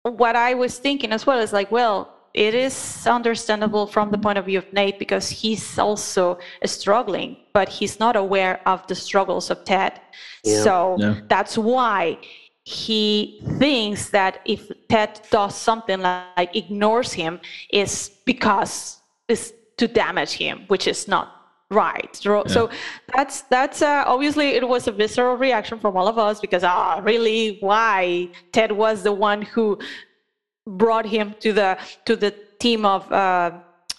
what i was thinking as well is like well it is understandable from the point of view of nate because he's also struggling but he's not aware of the struggles of ted yeah. so yeah. that's why he thinks that if Ted does something like ignores him, is because it's to damage him, which is not right. So, yeah. that's that's uh, obviously it was a visceral reaction from all of us because ah, oh, really, why Ted was the one who brought him to the to the team of uh,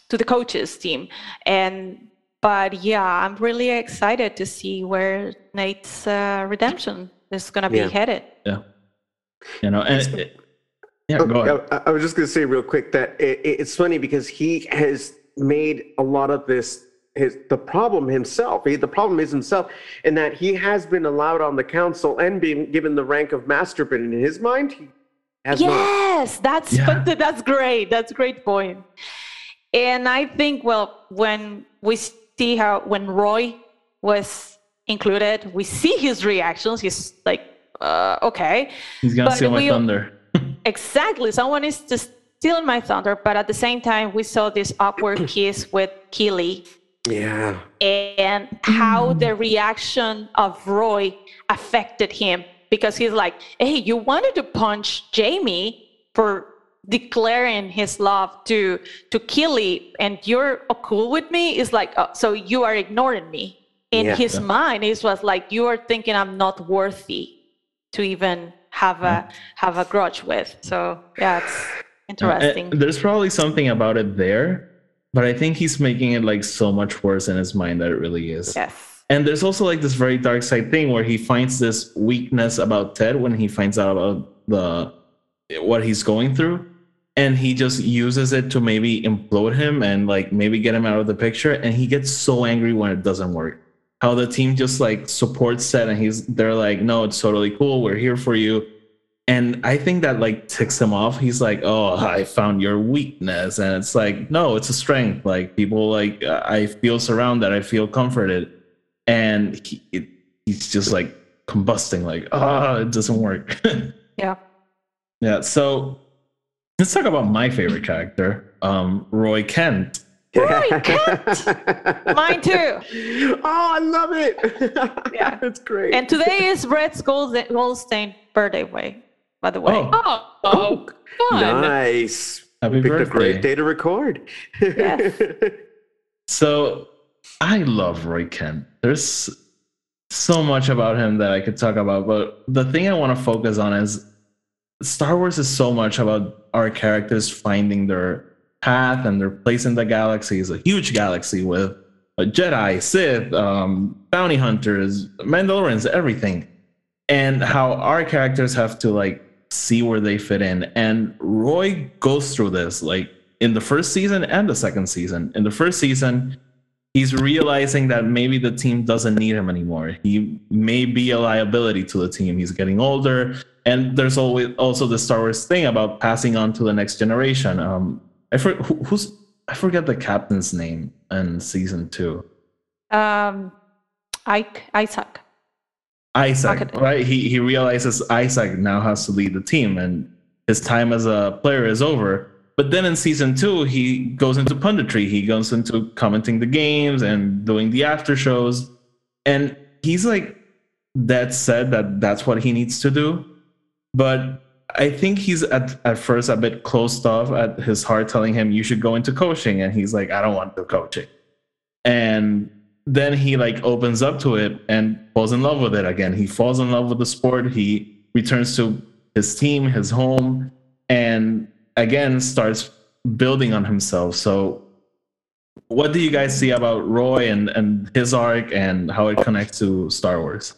to the coaches team, and but yeah, I'm really excited to see where Nate's uh, redemption is going to be yeah. headed. Yeah. You know, and it, yeah, go ahead. I, I was just going to say real quick that it, it's funny because he has made a lot of this his the problem himself. He, the problem is himself, in that he has been allowed on the council and being given the rank of master, but in his mind, he has yes, not. that's yeah. that's great. That's a great point. And I think, well, when we see how when Roy was included. We see his reactions. He's like, uh, okay. He's gonna steal my we, thunder. exactly. Someone is to steal my thunder, but at the same time, we saw this awkward kiss with Keeley. Yeah. And how the reaction of Roy affected him because he's like, hey, you wanted to punch Jamie for declaring his love to to Keeley and you're cool with me is like oh, so you are ignoring me in yeah. his mind it was like you are thinking i'm not worthy to even have a have a grudge with. So yeah it's interesting uh, there's probably something about it there but i think he's making it like so much worse in his mind that it really is. Yes. And there's also like this very dark side thing where he finds this weakness about ted when he finds out about the what he's going through and he just uses it to maybe implode him and like maybe get him out of the picture and he gets so angry when it doesn't work how the team just like supports Ted and he's they're like, no, it's totally cool. We're here for you. And I think that like ticks him off. He's like, oh, I found your weakness. And it's like, no, it's a strength. Like people like I feel surrounded, I feel comforted. And he, it, he's just like combusting, like, ah, oh, it doesn't work. yeah. Yeah. So let's talk about my favorite character, um, Roy Kent. Roy Kent. Mine too. Oh, I love it. Yeah, it's great. And today is Brett Goldstein birthday way, by the way. Oh, oh, oh nice. Happy Picked birthday. a great day to record. Yes. so I love Roy Kent. There's so much about him that I could talk about, but the thing I want to focus on is Star Wars is so much about our characters finding their path and their place in the galaxy is a huge galaxy with a Jedi, Sith, um, bounty hunters, Mandalorians, everything, and how our characters have to like see where they fit in. And Roy goes through this like in the first season and the second season. In the first season, he's realizing that maybe the team doesn't need him anymore. He may be a liability to the team. He's getting older. And there's always also the Star Wars thing about passing on to the next generation. Um, I for, who, who's I forget the captain's name in season two. Um, Ike Isaac. Isaac, right? He he realizes Isaac now has to lead the team, and his time as a player is over. But then in season two, he goes into punditry. He goes into commenting the games and doing the after shows. And he's like that said that that's what he needs to do. But I think he's at, at first a bit closed off at his heart telling him you should go into coaching. And he's like, I don't want to coaching. And then he like opens up to it and falls in love with it again. He falls in love with the sport. He returns to his team, his home, and again starts building on himself. So what do you guys see about Roy and, and his arc and how it connects to Star Wars?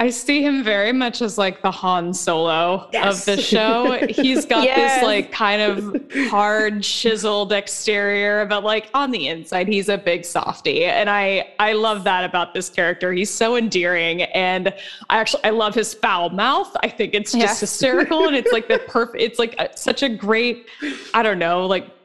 I see him very much as like the Han Solo yes. of the show. He's got yes. this like kind of hard chiseled exterior, but like on the inside, he's a big softy. And I I love that about this character. He's so endearing, and I actually I love his foul mouth. I think it's just yes. hysterical, and it's like the perfect. It's like a, such a great, I don't know, like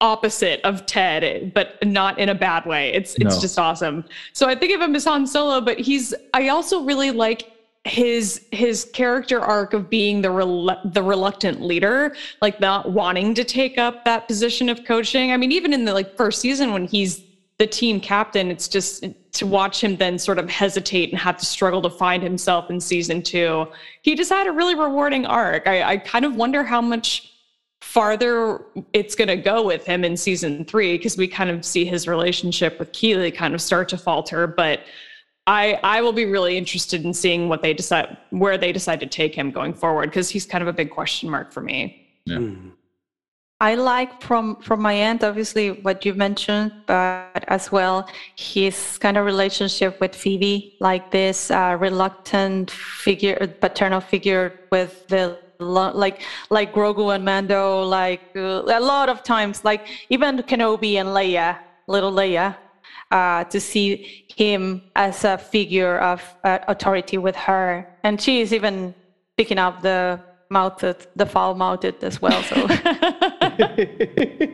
opposite of Ted, but not in a bad way. It's it's no. just awesome. So I think of him as Han Solo, but he's I also really like his his character arc of being the rel- the reluctant leader, like not wanting to take up that position of coaching. I mean, even in the like first season when he's the team captain, it's just to watch him then sort of hesitate and have to struggle to find himself in season two. He just had a really rewarding arc. I, I kind of wonder how much farther it's going to go with him in season three because we kind of see his relationship with Keeley kind of start to falter. But I I will be really interested in seeing what they decide where they decide to take him going forward because he's kind of a big question mark for me. Yeah. Mm. I like from from my end, obviously, what you mentioned, but as well his kind of relationship with Phoebe, like this uh, reluctant figure, paternal figure with the like like Grogu and Mando, like uh, a lot of times, like even Kenobi and Leia, little Leia, uh, to see him as a figure of uh, authority with her, and she is even picking up the mouthed, the foul mouthed as well. So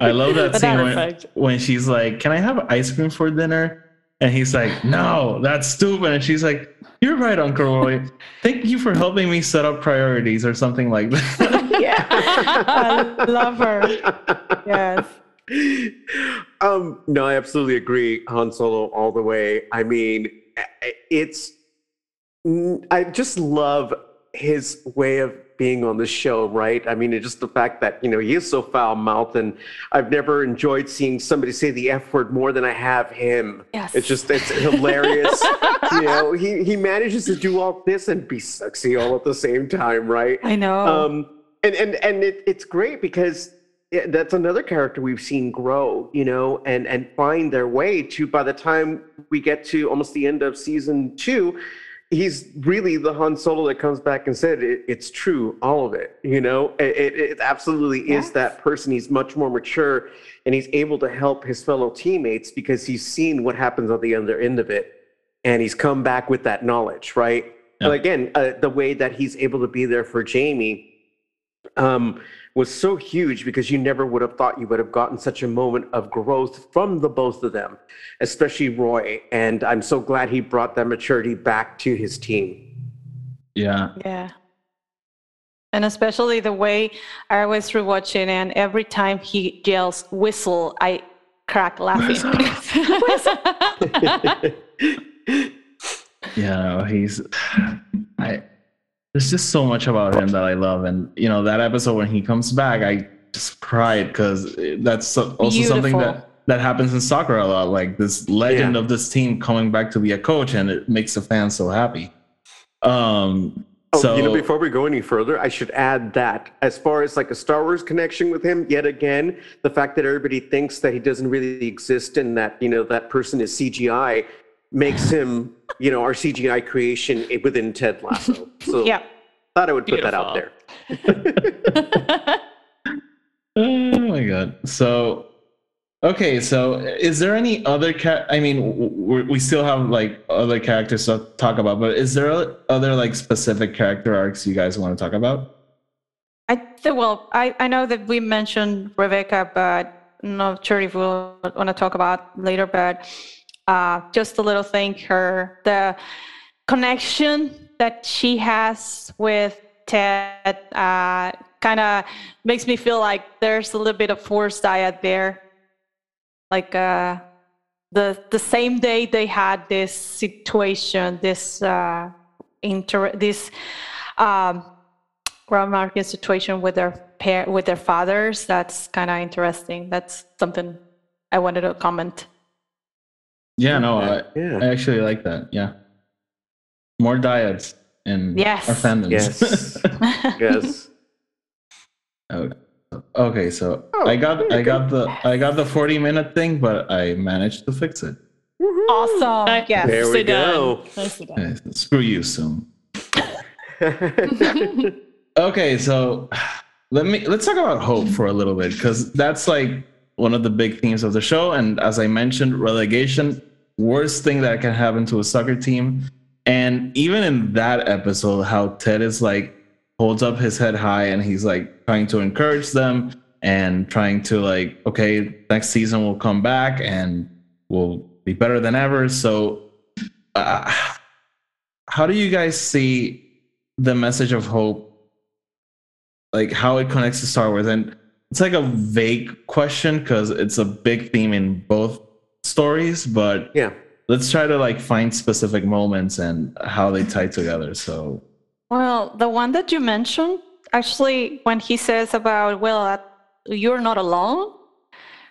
I love that scene when, when she's like, "Can I have ice cream for dinner?" And he's like, "No, that's stupid." And she's like, "You're right, Uncle Roy. Thank you for helping me set up priorities or something like that." yeah, I love her. Yes. Um, no, I absolutely agree. Han Solo all the way. I mean, it's. I just love his way of being on the show, right? I mean, it's just the fact that, you know, he is so foul mouthed, and I've never enjoyed seeing somebody say the F word more than I have him. Yes. It's just, it's hilarious. you know, he, he manages to do all this and be sexy all at the same time, right? I know. Um, and and, and it, it's great because that's another character we've seen grow, you know, and, and find their way to by the time we get to almost the end of season two he's really the Han Solo that comes back and said it, it's true, all of it. You know, it, it, it absolutely yes. is that person. He's much more mature, and he's able to help his fellow teammates because he's seen what happens on the other end of it, and he's come back with that knowledge, right? Yeah. And again, uh, the way that he's able to be there for Jamie. Um, was so huge because you never would have thought you would have gotten such a moment of growth from the both of them, especially Roy. And I'm so glad he brought that maturity back to his team. Yeah. Yeah. And especially the way I was rewatching, and every time he yells whistle, I crack laughing. yeah, he's. I there's just so much about him that I love, and you know that episode when he comes back, I just cried because that's also Beautiful. something that that happens in soccer a lot. Like this legend yeah. of this team coming back to be a coach, and it makes the fans so happy. Um, oh, so you know, before we go any further, I should add that as far as like a Star Wars connection with him, yet again, the fact that everybody thinks that he doesn't really exist and that you know that person is CGI makes him, you know, our CGI creation within Ted Lasso. So yeah. thought I would put Beautiful. that out there. oh my god. So okay, so is there any other cat I mean we still have like other characters to talk about, but is there other like specific character arcs you guys want to talk about? I th- well, I, I know that we mentioned Rebecca, but I'm not sure if we'll want to talk about later, but uh, just a little thing her the connection that she has with Ted uh, kind of makes me feel like there's a little bit of Force dyad there. Like uh, the the same day they had this situation, this uh, inter this um, situation with their pair with their fathers. That's kind of interesting. That's something I wanted to comment. Yeah, no, I, yeah. I actually like that. Yeah, more dyads and yes. our fandoms. Yes, yes. Okay. Okay, so oh, I got I got the I got the 40 minute thing, but I managed to fix it. Awesome. Yes. There we go. Okay, screw you, soon. okay, so let me let's talk about hope for a little bit because that's like one of the big themes of the show. And as I mentioned, relegation, worst thing that can happen to a soccer team. And even in that episode, how Ted is like holds up his head high and he's like trying to encourage them and trying to like, okay, next season we'll come back and we'll be better than ever. So, uh, how do you guys see the message of hope, like how it connects to Star Wars? And it's like a vague question because it's a big theme in both stories, but yeah, let's try to like find specific moments and how they tie together. So well, the one that you mentioned, actually, when he says about, well, you're not alone,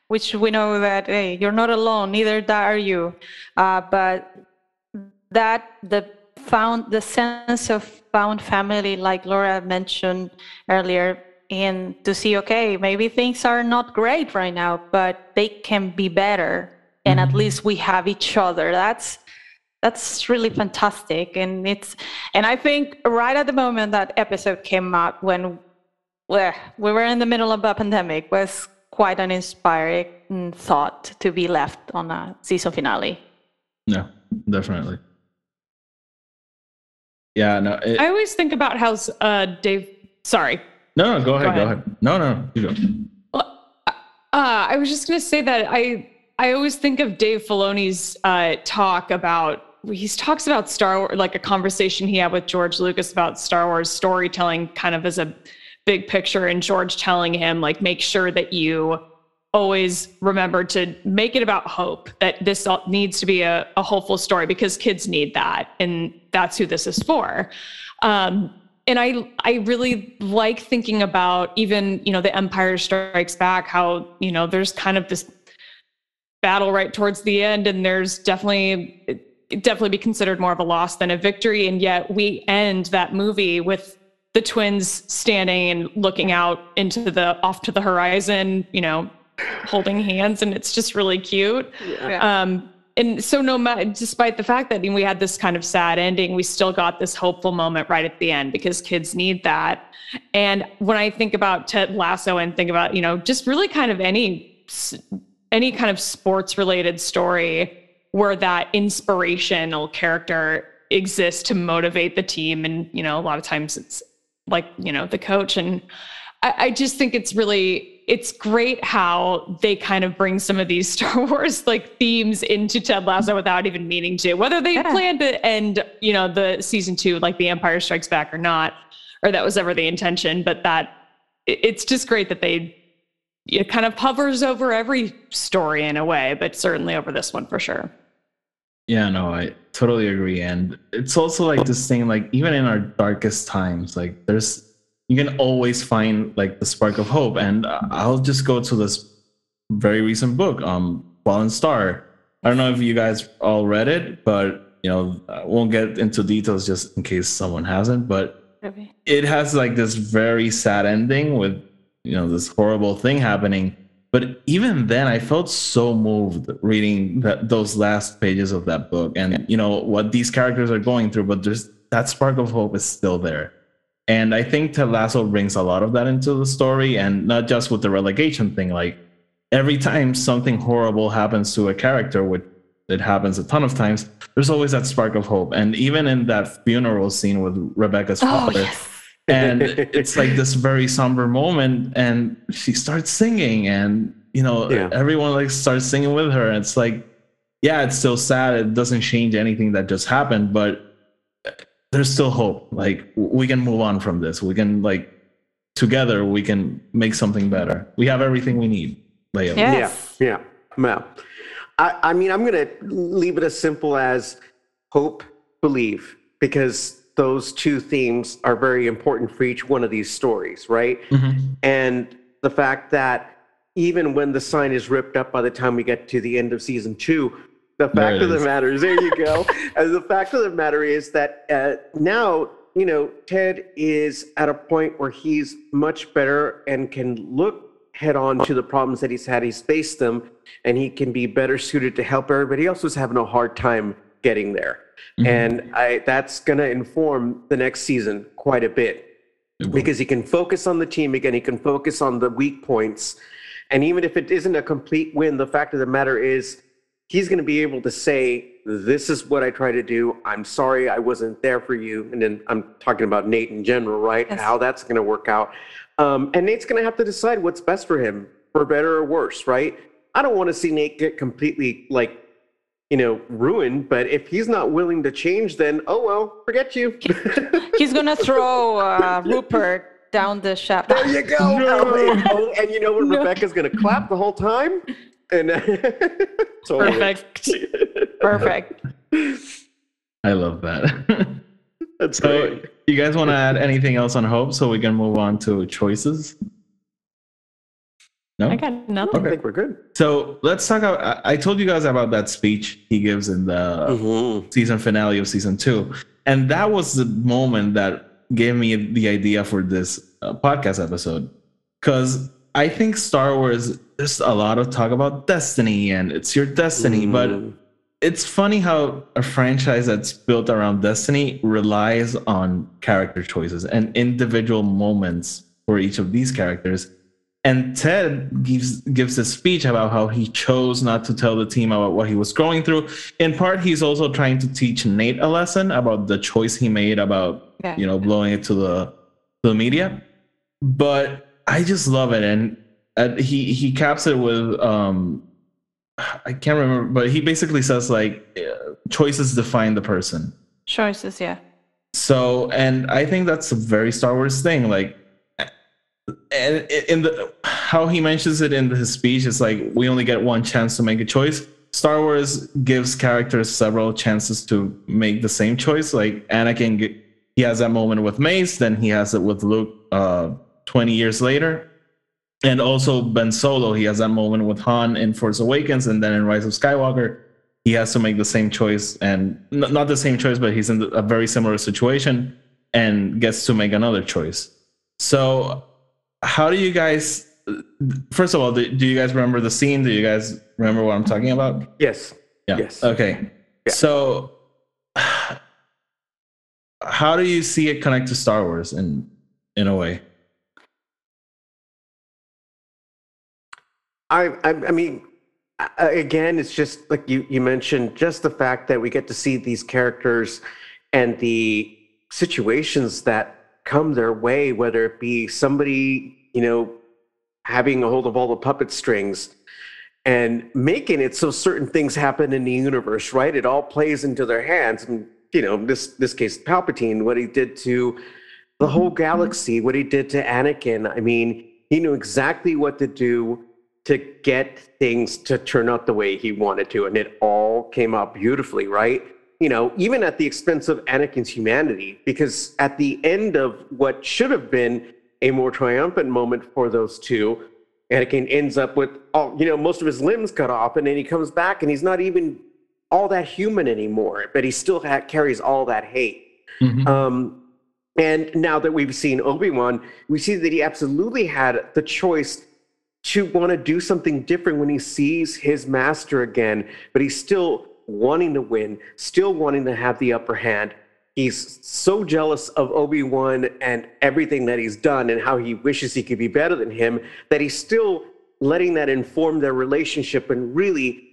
which we know that, hey, you're not alone, neither are you. Uh, but that, the found, the sense of found family, like Laura mentioned earlier, and to see, okay, maybe things are not great right now, but they can be better. And mm-hmm. at least we have each other. That's that's really fantastic and it's and i think right at the moment that episode came out when well, we were in the middle of a pandemic was quite an inspiring thought to be left on a season finale yeah definitely yeah no it, i always think about how uh dave sorry no no go ahead go ahead, go ahead. no no you go well, uh, i was just going to say that i I always think of Dave Filoni's uh, talk about he talks about Star Wars, like a conversation he had with George Lucas about Star Wars storytelling, kind of as a big picture, and George telling him, like, make sure that you always remember to make it about hope, that this needs to be a, a hopeful story because kids need that. And that's who this is for. Um, and I I really like thinking about even you know the Empire Strikes Back how you know there's kind of this battle right towards the end and there's definitely definitely be considered more of a loss than a victory. And yet we end that movie with the twins standing and looking out into the off to the horizon, you know, holding hands, and it's just really cute. Yeah. Um, and so no matter despite the fact that we had this kind of sad ending we still got this hopeful moment right at the end because kids need that and when i think about ted lasso and think about you know just really kind of any any kind of sports related story where that inspirational character exists to motivate the team. And, you know, a lot of times it's like, you know, the coach. And I, I just think it's really, it's great how they kind of bring some of these Star Wars like themes into Ted Lasso without even meaning to, whether they yeah. plan to end, you know, the season two, like the Empire Strikes Back or not, or that was ever the intention, but that it's just great that they it kind of hovers over every story in a way, but certainly over this one for sure. Yeah, no, I totally agree. And it's also like this thing, like even in our darkest times, like there's you can always find like the spark of hope. And I'll just go to this very recent book, um, Fallen Star. I don't know if you guys all read it, but you know, I won't get into details just in case someone hasn't. But okay. it has like this very sad ending with you know this horrible thing happening. But even then i felt so moved reading that, those last pages of that book and you know what these characters are going through but there's that spark of hope is still there. And i think ted lasso brings a lot of that into the story and not just with the relegation thing like every time something horrible happens to a character which it happens a ton of times there's always that spark of hope. And even in that funeral scene with rebecca's oh, father yes and it's like this very somber moment and she starts singing and you know yeah. everyone like starts singing with her and it's like yeah it's still sad it doesn't change anything that just happened but uh, there's still hope. Like we can move on from this. We can like together we can make something better. We have everything we need. Yes. Yeah, yeah, yeah. I, I mean, I'm going to leave it as simple as hope, believe, because those two themes are very important for each one of these stories, right? Mm-hmm. And the fact that even when the sign is ripped up by the time we get to the end of season two, the fact of the matter is, there you go. and the fact of the matter is that uh, now, you know, Ted is at a point where he's much better and can look head on to the problems that he's had. He's faced them and he can be better suited to help everybody else who's having a hard time getting there. Mm-hmm. And I, that's going to inform the next season quite a bit because he can focus on the team again. He can focus on the weak points. And even if it isn't a complete win, the fact of the matter is he's going to be able to say, This is what I try to do. I'm sorry I wasn't there for you. And then I'm talking about Nate in general, right? Yes. How that's going to work out. Um, and Nate's going to have to decide what's best for him, for better or worse, right? I don't want to see Nate get completely like, you know, ruined. But if he's not willing to change, then oh well, forget you. he's going to throw uh, Rupert down the shaft. There you go. No. Oh, and you know what? No. Rebecca's going to clap the whole time. And totally. perfect. Perfect. I love that. That's so, great. You guys want to add anything else on hope so we can move on to choices? No, I got nothing. Okay. I think we're good. So let's talk about. I told you guys about that speech he gives in the mm-hmm. season finale of season two, and that was the moment that gave me the idea for this uh, podcast episode. Because I think Star Wars, there's a lot of talk about destiny and it's your destiny, mm. but it's funny how a franchise that's built around destiny relies on character choices and individual moments for each of these characters. And Ted gives gives a speech about how he chose not to tell the team about what he was going through. In part, he's also trying to teach Nate a lesson about the choice he made about yeah. you know blowing it to the to the media. But I just love it, and uh, he he caps it with um, I can't remember, but he basically says like uh, choices define the person. Choices, yeah. So, and I think that's a very Star Wars thing. Like, and in the how he mentions it in his speech, it's like we only get one chance to make a choice. Star Wars gives characters several chances to make the same choice. Like Anakin, he has that moment with Mace, then he has it with Luke uh, 20 years later and also Ben Solo, he has that moment with Han in Force Awakens, and then in Rise of Skywalker, he has to make the same choice, and not the same choice, but he's in a very similar situation and gets to make another choice. So, how do you guys? First of all, do, do you guys remember the scene? Do you guys remember what I'm talking about? Yes. Yeah. Yes. Okay. Yeah. So, how do you see it connect to Star Wars in in a way? I, I, I mean, again, it's just like you, you mentioned, just the fact that we get to see these characters and the situations that come their way, whether it be somebody, you know, having a hold of all the puppet strings and making it so certain things happen in the universe, right? It all plays into their hands. And, you know, this this case, Palpatine, what he did to the mm-hmm. whole mm-hmm. galaxy, what he did to Anakin. I mean, he knew exactly what to do to get things to turn out the way he wanted to. And it all came out beautifully, right? You know, even at the expense of Anakin's humanity, because at the end of what should have been a more triumphant moment for those two, Anakin ends up with all, you know, most of his limbs cut off, and then he comes back and he's not even all that human anymore, but he still ha- carries all that hate. Mm-hmm. Um, and now that we've seen Obi Wan, we see that he absolutely had the choice to want to do something different when he sees his master again, but he's still wanting to win, still wanting to have the upper hand. He's so jealous of Obi Wan and everything that he's done and how he wishes he could be better than him that he's still letting that inform their relationship. And really,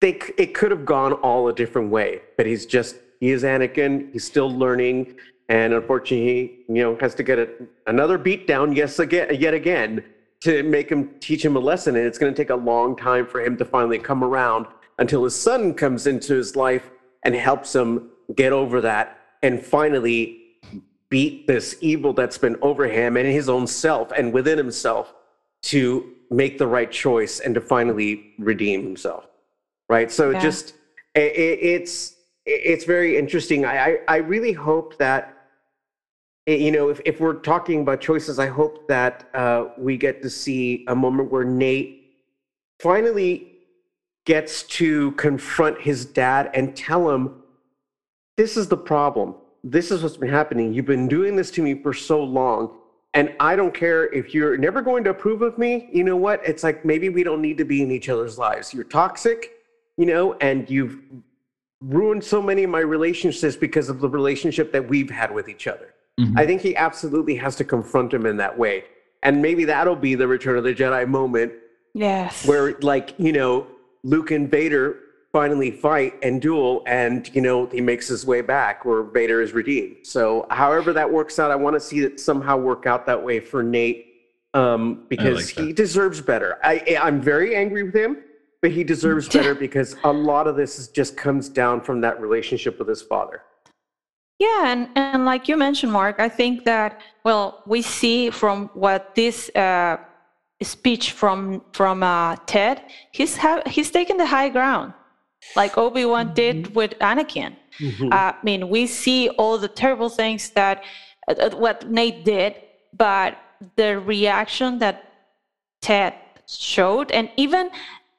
they, it could have gone all a different way. But he's just, he is Anakin. He's still learning. And unfortunately, he, you know, has to get a, another beat down yes again, yet again to make him teach him a lesson and it's going to take a long time for him to finally come around until his son comes into his life and helps him get over that and finally beat this evil that's been over him and his own self and within himself to make the right choice and to finally redeem himself right so yeah. just it, it's it's very interesting I, I, I really hope that you know if, if we're talking about choices i hope that uh, we get to see a moment where nate finally gets to confront his dad and tell him this is the problem this is what's been happening you've been doing this to me for so long and I don't care if you're never going to approve of me. You know what? It's like maybe we don't need to be in each other's lives. You're toxic, you know, and you've ruined so many of my relationships because of the relationship that we've had with each other. Mm-hmm. I think he absolutely has to confront him in that way. And maybe that'll be the Return of the Jedi moment. Yes. Where, like, you know, Luke and Vader finally fight and duel and you know he makes his way back where vader is redeemed. So however that works out i want to see it somehow work out that way for nate um, because like he deserves better. I, i'm very angry with him but he deserves better because a lot of this is just comes down from that relationship with his father. Yeah and, and like you mentioned mark i think that well we see from what this uh, speech from from uh, ted he's ha- he's taken the high ground like Obi Wan mm-hmm. did with Anakin. Mm-hmm. Uh, I mean, we see all the terrible things that uh, uh, what Nate did, but the reaction that Ted showed, and even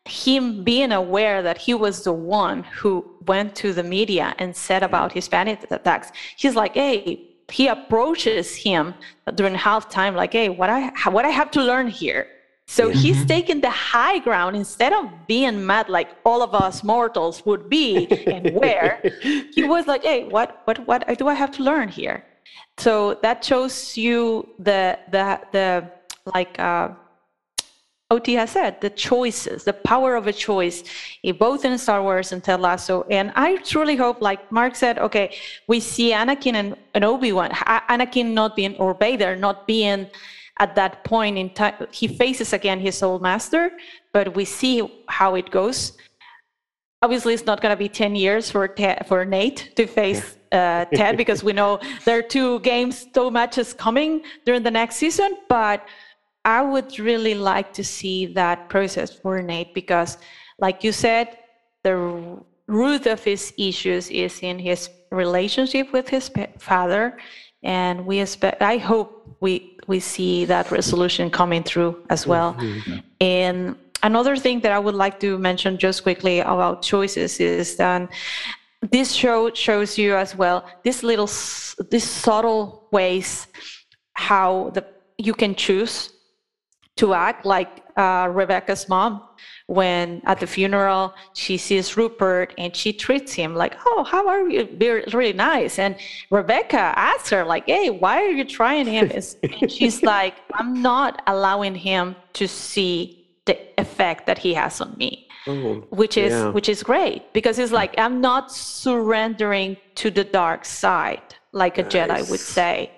him being aware that he was the one who went to the media and said about his panic attacks, he's like, hey, he approaches him during halftime, like, hey, what I what I have to learn here so yeah. he's taken the high ground instead of being mad like all of us mortals would be and where he was like, hey, what what what do I have to learn here? So that shows you the the the like uh, OT has said, the choices, the power of a choice, both in Star Wars and Ted Lasso. And I truly hope, like Mark said, okay, we see Anakin and, and Obi Wan, Anakin not being, or Vader not being at that point in time, he faces again his old master, but we see how it goes. Obviously, it's not going to be 10 years for, for Nate to face uh, Ted because we know there are two games, two matches coming during the next season. But I would really like to see that process for Nate because, like you said, the root of his issues is in his relationship with his father and we expect i hope we we see that resolution coming through as well mm-hmm. and another thing that i would like to mention just quickly about choices is that this show shows you as well these little these subtle ways how the you can choose to act like uh, rebecca's mom when at the funeral she sees Rupert and she treats him like, "Oh, how are you? Really nice." And Rebecca asks her like, "Hey, why are you trying him?" and she's like, "I'm not allowing him to see the effect that he has on me." Oh, which is yeah. which is great because it's like I'm not surrendering to the dark side like a nice. Jedi would say.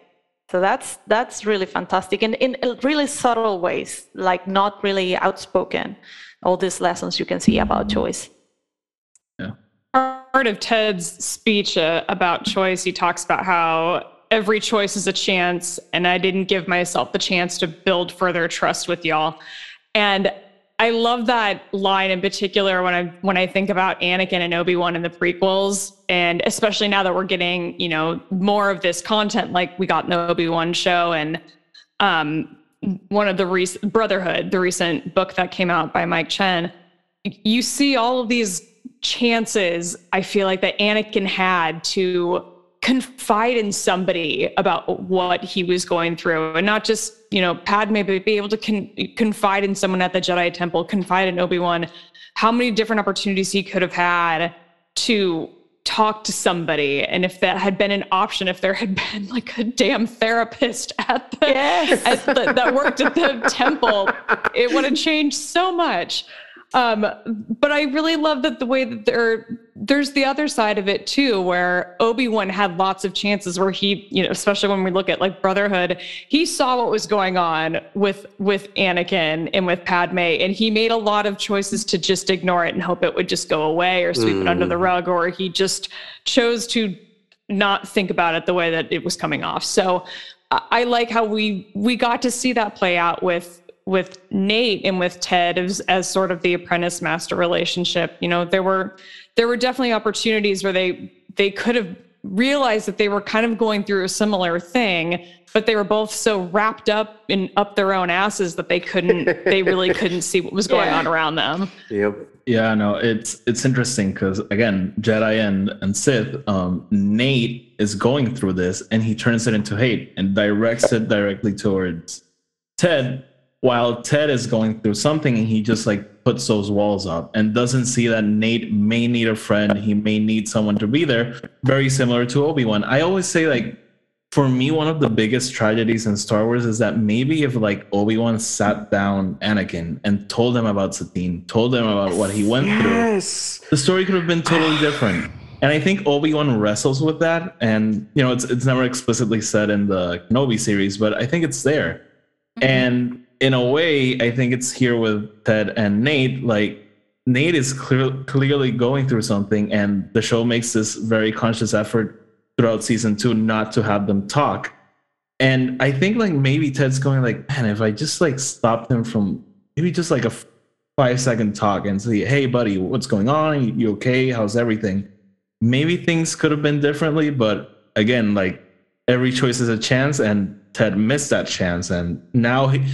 So that's that's really fantastic and in really subtle ways, like not really outspoken all these lessons you can see about choice. Yeah. Part of Ted's speech uh, about choice, he talks about how every choice is a chance, and I didn't give myself the chance to build further trust with y'all. And I love that line in particular when I when I think about Anakin and Obi Wan in the prequels, and especially now that we're getting you know more of this content, like we got in the Obi Wan show, and um, one of the recent Brotherhood, the recent book that came out by Mike Chen, you see all of these chances I feel like that Anakin had to confide in somebody about what he was going through and not just, you know, Padme but be able to con- confide in someone at the Jedi temple, confide in Obi-Wan, how many different opportunities he could have had to talk to somebody and if that had been an option if there had been like a damn therapist at the, yes. at the that worked at the temple it would have changed so much um, but I really love that the way that there there's the other side of it too, where Obi Wan had lots of chances where he, you know, especially when we look at like Brotherhood, he saw what was going on with with Anakin and with Padme, and he made a lot of choices to just ignore it and hope it would just go away or sweep mm. it under the mm. rug, or he just chose to not think about it the way that it was coming off. So I like how we we got to see that play out with with Nate and with Ted as, as sort of the apprentice master relationship. You know, there were there were definitely opportunities where they they could have realized that they were kind of going through a similar thing, but they were both so wrapped up in up their own asses that they couldn't they really couldn't see what was going yeah. on around them. Yep. Yeah, no, it's it's interesting because again, Jedi and and Sith, um, Nate is going through this and he turns it into hate and directs it directly towards Ted, while Ted is going through something and he just like puts those walls up and doesn't see that Nate may need a friend, he may need someone to be there. Very similar to Obi Wan. I always say like for me, one of the biggest tragedies in Star Wars is that maybe if like Obi Wan sat down Anakin and told him about Satine, told him about what he went yes. through, the story could have been totally different. And I think Obi Wan wrestles with that, and you know, it's it's never explicitly said in the Kenobi series, but I think it's there. Mm-hmm. And in a way, I think it's here with Ted and Nate. Like Nate is clear, clearly going through something, and the show makes this very conscious effort throughout season two not to have them talk. And I think like maybe Ted's going like, man, if I just like stopped him from maybe just like a five second talk and say, hey, buddy, what's going on? You okay? How's everything? Maybe things could have been differently, but again, like every choice is a chance, and Ted missed that chance, and now he.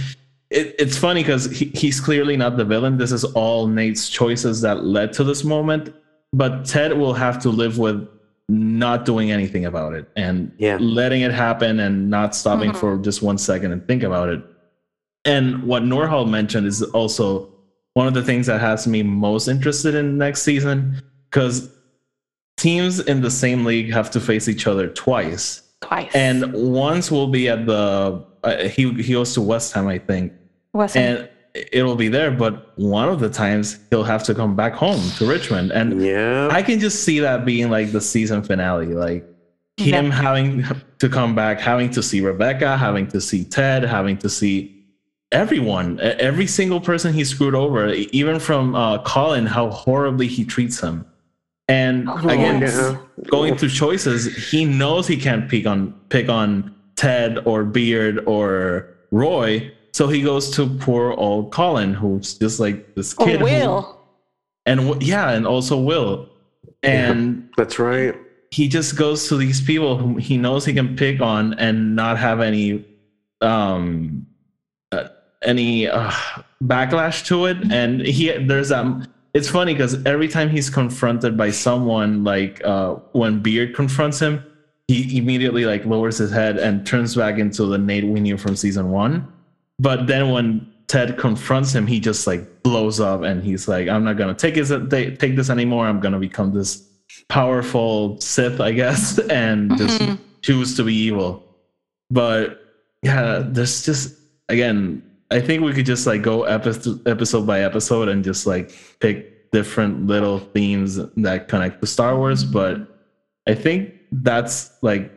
It, it's funny because he, he's clearly not the villain. This is all Nate's choices that led to this moment. But Ted will have to live with not doing anything about it and yeah. letting it happen and not stopping mm-hmm. for just one second and think about it. And what Norhal mentioned is also one of the things that has me most interested in next season because teams in the same league have to face each other twice. Twice. And once will be at the uh, he he goes to West Ham, I think. West Ham. And it'll be there, but one of the times he'll have to come back home to Richmond. And yeah. I can just see that being like the season finale. Like him yeah. having to come back, having to see Rebecca, having to see Ted, having to see everyone, every single person he screwed over, even from uh, Colin, how horribly he treats him. And oh, again, yeah. going through choices, he knows he can't pick on pick on Ted or Beard or Roy so he goes to poor old Colin, who's just like this kid. Oh, Will. Who, and yeah, and also Will. And yeah, that's right. He just goes to these people whom he knows he can pick on and not have any um uh, any uh, backlash to it. And he there's that. It's funny because every time he's confronted by someone, like uh, when Beard confronts him, he immediately like lowers his head and turns back into the Nate we knew from season one. But then when Ted confronts him, he just like blows up and he's like, I'm not gonna take this take this anymore. I'm gonna become this powerful Sith, I guess, and just mm-hmm. choose to be evil. But yeah, there's just again, I think we could just like go episode episode by episode and just like pick different little themes that connect to Star Wars. But I think that's like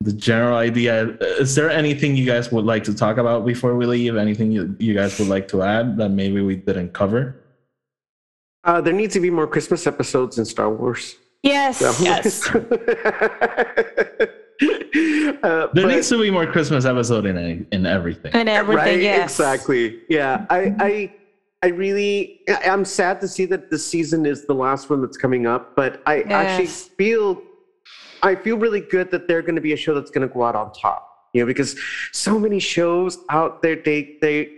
the general idea. Is there anything you guys would like to talk about before we leave? Anything you, you guys would like to add that maybe we didn't cover? Uh, there needs to be more Christmas episodes in Star Wars. Yes. So. Yes. uh, there but, needs to be more Christmas episode in in everything. In everything, right? Yes. Exactly. Yeah. I, I I really I'm sad to see that this season is the last one that's coming up, but I yes. actually feel I feel really good that they're going to be a show that's going to go out on top. You know, because so many shows out there, they they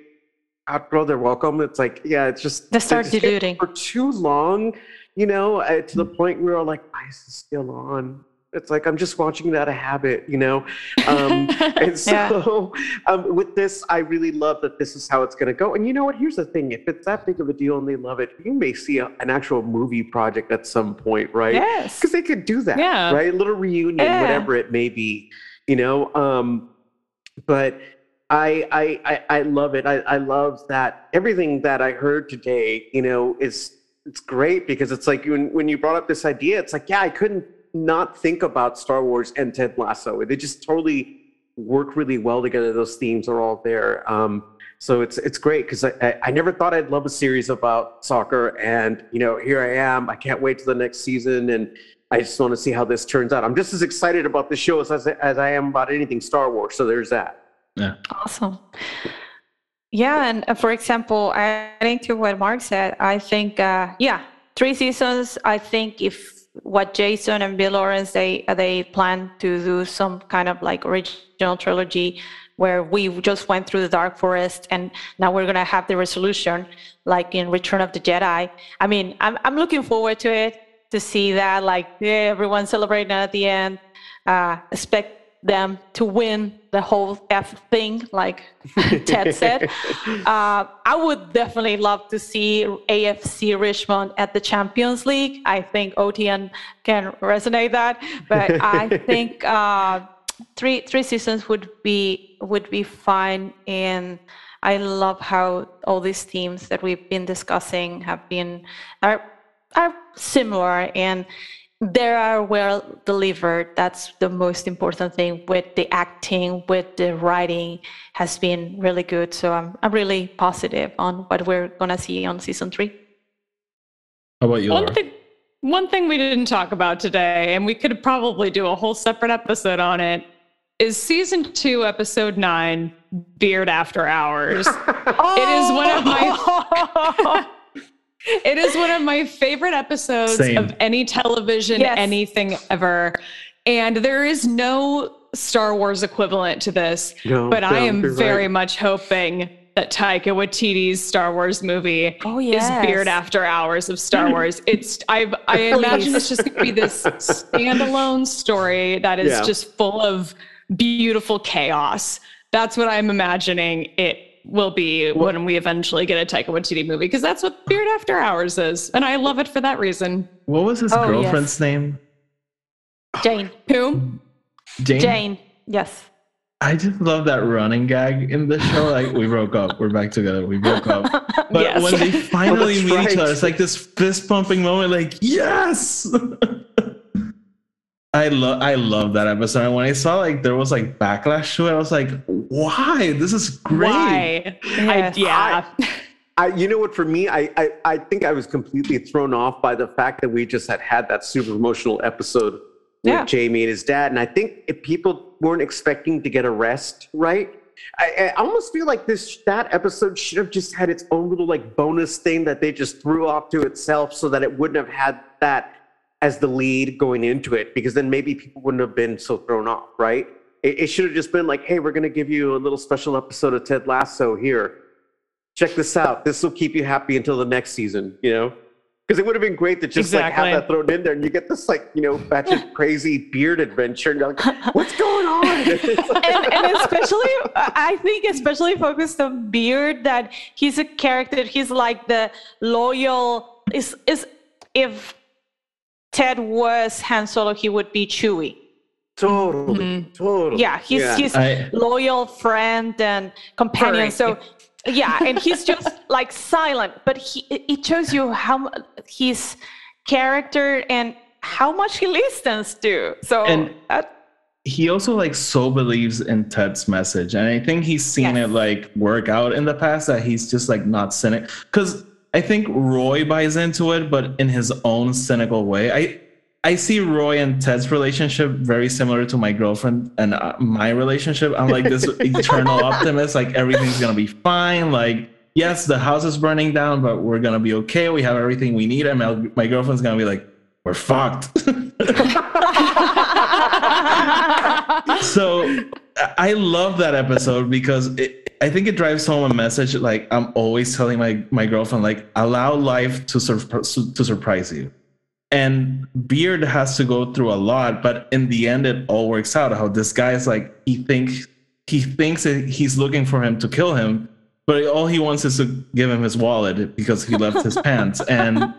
outgrow their welcome. It's like, yeah, it's just they start diluting for too long. You know, uh, to the point where we're like, why is this still on? It's like I'm just watching it out of habit, you know. Um, and so, yeah. um, with this, I really love that this is how it's going to go. And you know what? Here's the thing: if it's that big of a deal and they love it, you may see a, an actual movie project at some point, right? Yes, because they could do that, yeah. right? A little reunion, yeah. whatever it may be, you know. Um, but I, I I I love it. I, I love that everything that I heard today, you know, is it's great because it's like when when you brought up this idea, it's like, yeah, I couldn't not think about Star Wars and Ted Lasso. They just totally work really well together. Those themes are all there. Um, so it's it's great because I, I never thought I'd love a series about soccer, and you know here I am. I can't wait to the next season, and I just want to see how this turns out. I'm just as excited about the show as, as I am about anything Star Wars. So there's that. Yeah. Awesome. Yeah, and uh, for example, adding to what Mark said, I think, uh, yeah, three seasons. I think if what Jason and Bill Lawrence they they plan to do some kind of like original trilogy where we just went through the dark forest and now we're gonna have the resolution like in Return of the Jedi. I mean, I'm I'm looking forward to it to see that like yeah, everyone celebrating at the end. Uh, expect them to win the whole F thing, like Ted said. Uh, I would definitely love to see AFC Richmond at the Champions League. I think OTN can resonate that, but I think uh, three three seasons would be would be fine. And I love how all these teams that we've been discussing have been are are similar and they are well delivered. That's the most important thing with the acting with the writing has been really good. So i'm, I'm really positive on what we're going to see on season three. How about you one thing, one thing we didn't talk about today and we could probably do a whole separate episode on it is season two episode nine beard after hours. Oh! it is one of my oh. It is one of my favorite episodes Same. of any television, yes. anything ever. And there is no Star Wars equivalent to this, no, but no, I am very right. much hoping that Taika Waititi's Star Wars movie oh, yes. is Beard After Hours of Star Wars. It's I I imagine it's just going to be this standalone story that is yeah. just full of beautiful chaos. That's what I'm imagining it will be what? when we eventually get a Taika Waititi movie because that's what Beard After Hours is, and I love it for that reason. What was his oh, girlfriend's yes. name? Jane. Who? Jane. Jane. Yes. I just love that running gag in the show. Like we broke up, we're back together. We broke up, but yes. when they finally meet right. each other, it's like this fist pumping moment. Like yes. I love I love that episode. And when I saw like there was like backlash to it, I was like, why? This is great. Why? I, yeah. I, I, you know what? For me, I, I I think I was completely thrown off by the fact that we just had had that super emotional episode with yeah. Jamie and his dad, and I think if people weren't expecting to get a rest, right? I, I, almost feel like this that episode should have just had its own little like bonus thing that they just threw off to itself, so that it wouldn't have had that as the lead going into it because then maybe people wouldn't have been so thrown off, right? It, it should have just been like, hey, we're going to give you a little special episode of Ted Lasso here. Check this out. This will keep you happy until the next season, you know? Because it would have been great to just exactly. like have that thrown in there and you get this like, you know, batch of crazy beard adventure and you're like, what's going on? and, and especially, I think especially focused on Beard that he's a character, he's like the loyal, is, is if Ted was Han Solo, he would be Chewie. Totally, mm-hmm. totally. Yeah, he's yeah. his I, loyal friend and companion. So, yeah, and he's just like silent, but he it shows you how his character and how much he listens to. So and he also like so believes in Ted's message, and I think he's seen yes. it like work out in the past that he's just like not cynic because I think Roy buys into it, but in his own cynical way. I I see Roy and Ted's relationship very similar to my girlfriend and uh, my relationship. I'm like this eternal optimist, like everything's gonna be fine. Like yes, the house is burning down, but we're gonna be okay. We have everything we need, and my, my girlfriend's gonna be like, we're fucked. so I love that episode because it, I think it drives home a message like I'm always telling my my girlfriend like allow life to sur- to surprise you. And Beard has to go through a lot, but in the end it all works out. How this guy is like he thinks he thinks that he's looking for him to kill him, but all he wants is to give him his wallet because he left his pants and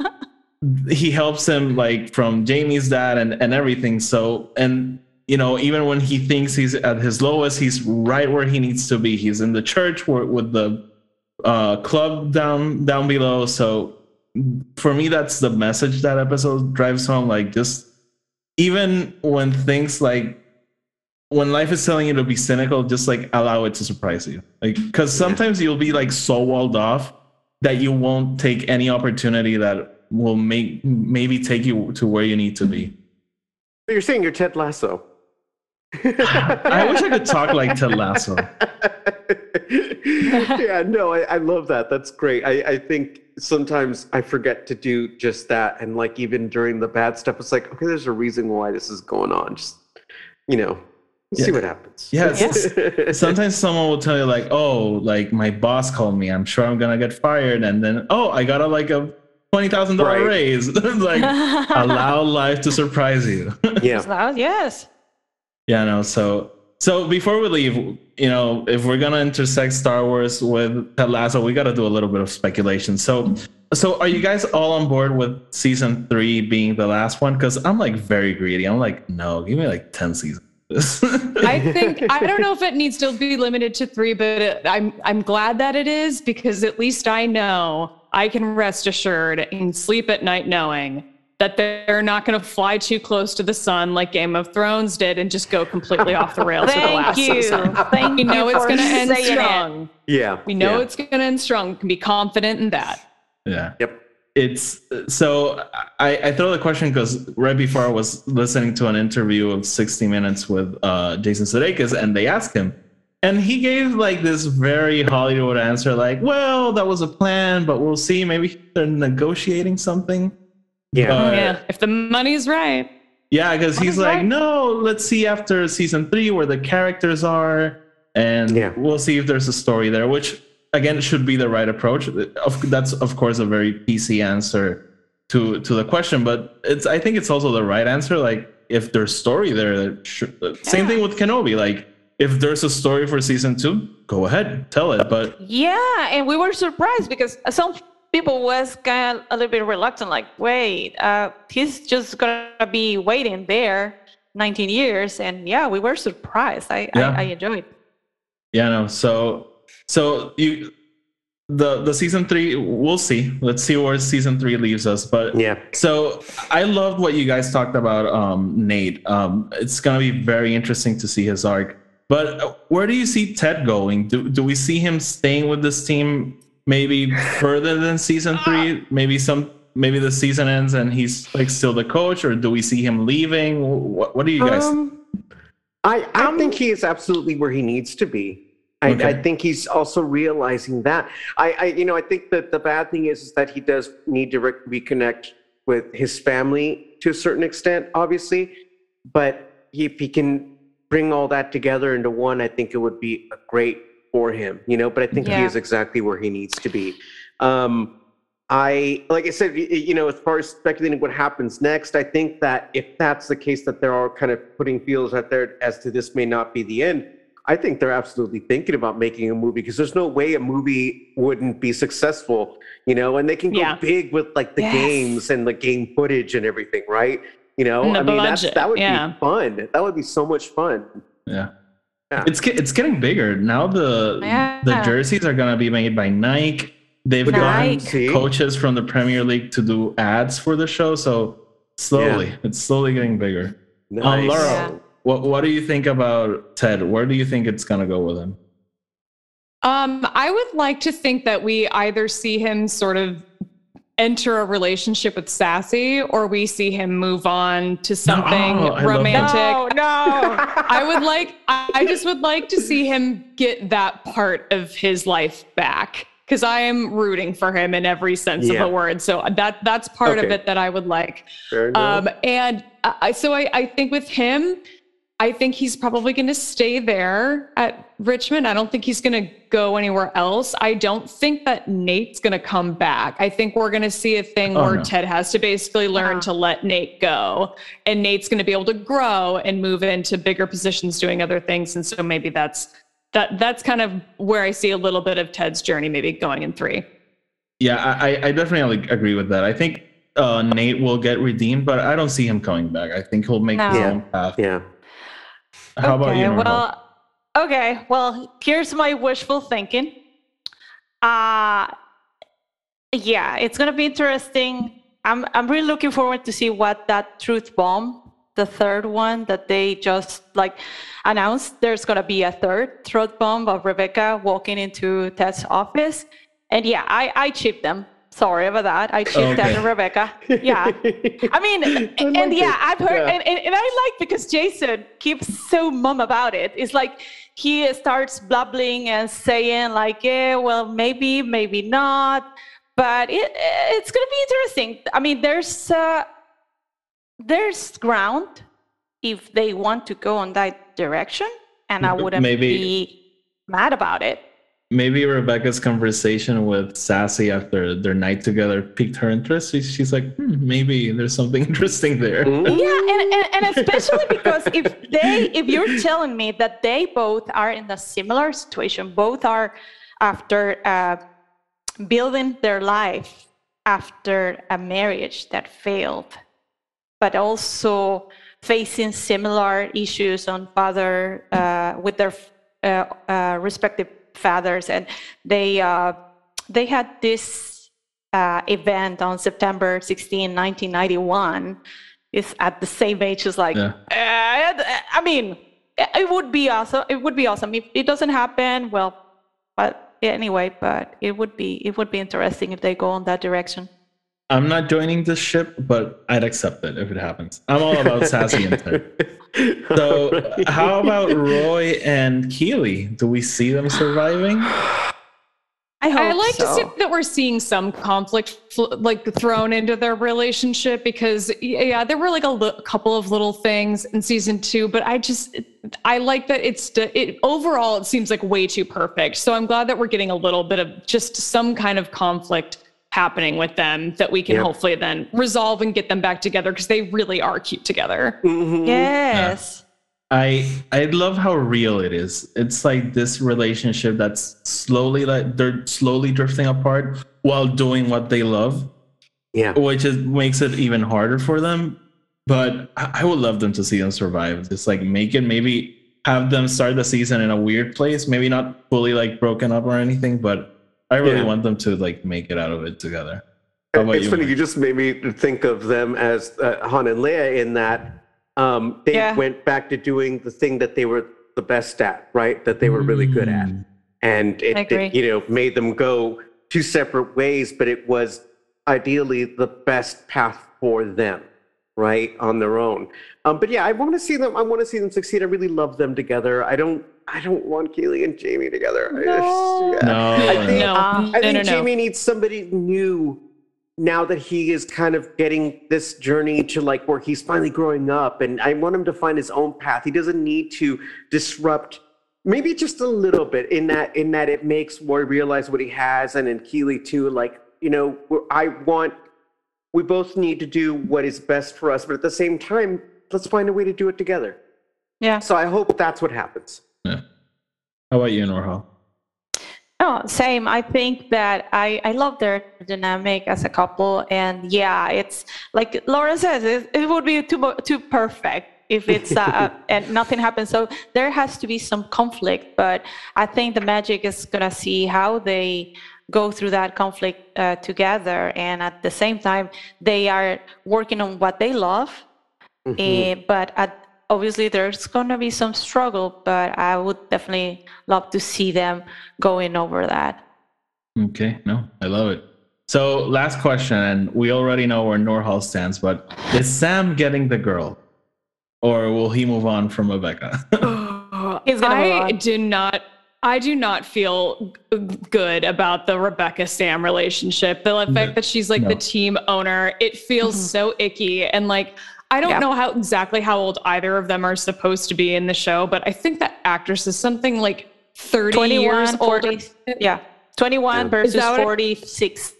he helps him like from Jamie's dad and and everything. So and you know, even when he thinks he's at his lowest, he's right where he needs to be. He's in the church with the uh, club down down below. So for me, that's the message that episode drives home. Like just even when things like when life is telling you to be cynical, just like allow it to surprise you. Like because sometimes you'll be like so walled off that you won't take any opportunity that will make maybe take you to where you need to be. You're saying you're Ted Lasso. I wish I could talk like Ted Lasso. yeah, no, I, I, love that. That's great. I, I think sometimes I forget to do just that. And like even during the bad stuff, it's like, okay, there's a reason why this is going on. Just you know, yeah. see what happens. Yeah. sometimes someone will tell you like, oh, like my boss called me. I'm sure I'm gonna get fired. And then, oh, I got a like a twenty thousand dollar raise. like allow life to surprise you. yeah. yes. Yeah, no. So so before we leave, you know, if we're gonna intersect Star Wars with Ted Lasso, we got to do a little bit of speculation. So so are you guys all on board with season three being the last one? Because I'm like very greedy. I'm like, no, give me like ten seasons. I think I don't know if it needs to be limited to three, but it, I'm I'm glad that it is because at least I know I can rest assured and sleep at night knowing that they're not going to fly too close to the sun like Game of Thrones did and just go completely off the rails Thank the last you. season. Thank we know it's going to end strong. It. Yeah. We know yeah. it's going to end strong. We can be confident in that. Yeah. Yep. It's so I, I throw the question because right before I was listening to an interview of 60 Minutes with uh, Jason Sudeikis, and they asked him, and he gave like this very Hollywood answer, like, "Well, that was a plan, but we'll see. Maybe they're negotiating something." Yeah. Uh, yeah. If the money's right. Yeah, because he's like, right. no, let's see after season three where the characters are, and yeah. we'll see if there's a story there, which again should be the right approach. That's of course a very PC answer to to the question, but it's I think it's also the right answer. Like if there's story there, should, yeah. same thing with Kenobi. Like if there's a story for season two, go ahead, tell it. But yeah, and we were surprised because some people was kind of a little bit reluctant, like, wait, uh, he's just gonna be waiting there 19 years, and yeah, we were surprised. I yeah. I, I enjoyed. Yeah, no. So so you the the season three we'll see let's see where season three leaves us but yeah so i loved what you guys talked about um nate um it's gonna be very interesting to see his arc but where do you see ted going do, do we see him staying with this team maybe further than season three. Maybe some maybe the season ends and he's like still the coach, or do we see him leaving? What, what do you guys? Um, I I um, think he is absolutely where he needs to be. I, okay. I, think he's also realizing that. I, I, you know, I think that the bad thing is, is that he does need to re- reconnect with his family to a certain extent, obviously. But if he can bring all that together into one, I think it would be a great for him, you know, but I think yeah. he is exactly where he needs to be. Um, I, like I said, you know, as far as speculating what happens next, I think that if that's the case, that they're all kind of putting feels out there as to this may not be the end. I think they're absolutely thinking about making a movie because there's no way a movie wouldn't be successful, you know, and they can go yeah. big with like the yes. games and the game footage and everything, right? You know, I mean, that's, that would yeah. be fun. That would be so much fun. Yeah. Yeah. It's it's getting bigger now. The yeah. the jerseys are gonna be made by Nike. They've got coaches from the Premier League to do ads for the show. So slowly, yeah. it's slowly getting bigger. Nice. Um, Laura, what what do you think about Ted? Where do you think it's gonna go with him? Um, I would like to think that we either see him sort of enter a relationship with Sassy or we see him move on to something no, oh, romantic. No, no. I would like I just would like to see him get that part of his life back because I am rooting for him in every sense yeah. of the word. So that that's part okay. of it that I would like. Um, and I, so I, I think with him, I think he's probably going to stay there at Richmond. I don't think he's going to go anywhere else. I don't think that Nate's going to come back. I think we're going to see a thing oh, where no. Ted has to basically learn uh-huh. to let Nate go, and Nate's going to be able to grow and move into bigger positions doing other things. And so maybe that's that. That's kind of where I see a little bit of Ted's journey, maybe going in three. Yeah, I, I definitely agree with that. I think uh, Nate will get redeemed, but I don't see him coming back. I think he'll make no. his own path. Yeah. How okay, about you? Norma? Well, okay. Well, here's my wishful thinking. Uh yeah, it's gonna be interesting. I'm I'm really looking forward to see what that truth bomb, the third one that they just like announced. There's gonna be a third truth bomb of Rebecca walking into Ted's office, and yeah, I I chip them Sorry about that. I cheated okay. Rebecca. Yeah. I mean, I and yeah, it. I've heard, yeah. and, and, and, I like because Jason keeps so mum about it. It's like he starts blubbling and saying, like, yeah, well, maybe, maybe not. But it, it's going to be interesting. I mean, there's, uh, there's ground if they want to go on that direction, and I wouldn't maybe. be mad about it maybe Rebecca's conversation with Sassy after their night together piqued her interest. She's like, hmm, maybe there's something interesting there. Yeah, and, and, and especially because if they, if you're telling me that they both are in a similar situation, both are after uh, building their life after a marriage that failed, but also facing similar issues on father uh, with their uh, uh respective fathers, and they uh, they had this uh, event on September 16, 1991. Is at the same age as like, yeah. I mean, it would be awesome. It would be awesome if it doesn't happen. Well, but anyway, but it would be it would be interesting if they go in that direction. I'm not joining this ship, but I'd accept it if it happens. I'm all about sassy and So, right. how about Roy and Keeley? Do we see them surviving? I, hope I like so. to see that we're seeing some conflict like thrown into their relationship because yeah, there were like a l- couple of little things in season two, but I just I like that it's it overall it seems like way too perfect. So I'm glad that we're getting a little bit of just some kind of conflict happening with them that we can yep. hopefully then resolve and get them back together because they really are cute together. Mm-hmm. Yes. Yeah. I I love how real it is. It's like this relationship that's slowly like they're slowly drifting apart while doing what they love. Yeah. Which is makes it even harder for them. But I, I would love them to see them survive. Just like make it maybe have them start the season in a weird place, maybe not fully like broken up or anything, but I really yeah. want them to like make it out of it together. It's you, funny. You just made me think of them as uh, Han and Leia in that um, they yeah. went back to doing the thing that they were the best at, right? That they were really good at, mm. and it, it, you know made them go two separate ways, but it was ideally the best path for them, right, on their own. Um, but yeah, I want to see them. I want to see them succeed. I really love them together. I don't. I don't want Keeley and Jamie together. No, just, yeah. no, I think, no. I think no, no, Jamie needs somebody new now that he is kind of getting this journey to like where he's finally growing up and I want him to find his own path. He doesn't need to disrupt maybe just a little bit in that in that it makes Roy realize what he has and in Keeley too like you know I want we both need to do what is best for us but at the same time let's find a way to do it together. Yeah. So I hope that's what happens. Yeah. How about you, Norhal? Oh, same. I think that I, I love their dynamic as a couple. And yeah, it's like Laura says, it, it would be too, too perfect if it's uh, and nothing happens. So there has to be some conflict. But I think the magic is going to see how they go through that conflict uh, together. And at the same time, they are working on what they love. Mm-hmm. Uh, but at obviously there's going to be some struggle, but I would definitely love to see them going over that. Okay, no, I love it. So, last question, and we already know where Norhall stands, but is Sam getting the girl, or will he move on from Rebecca? I do not. I do not feel good about the Rebecca Sam relationship. The fact that she's like no. the team owner, it feels mm-hmm. so icky. And like, I don't yeah. know how exactly how old either of them are supposed to be in the show, but I think that actress is something like 30 years 40, older. Yeah. 21 yeah. versus 46.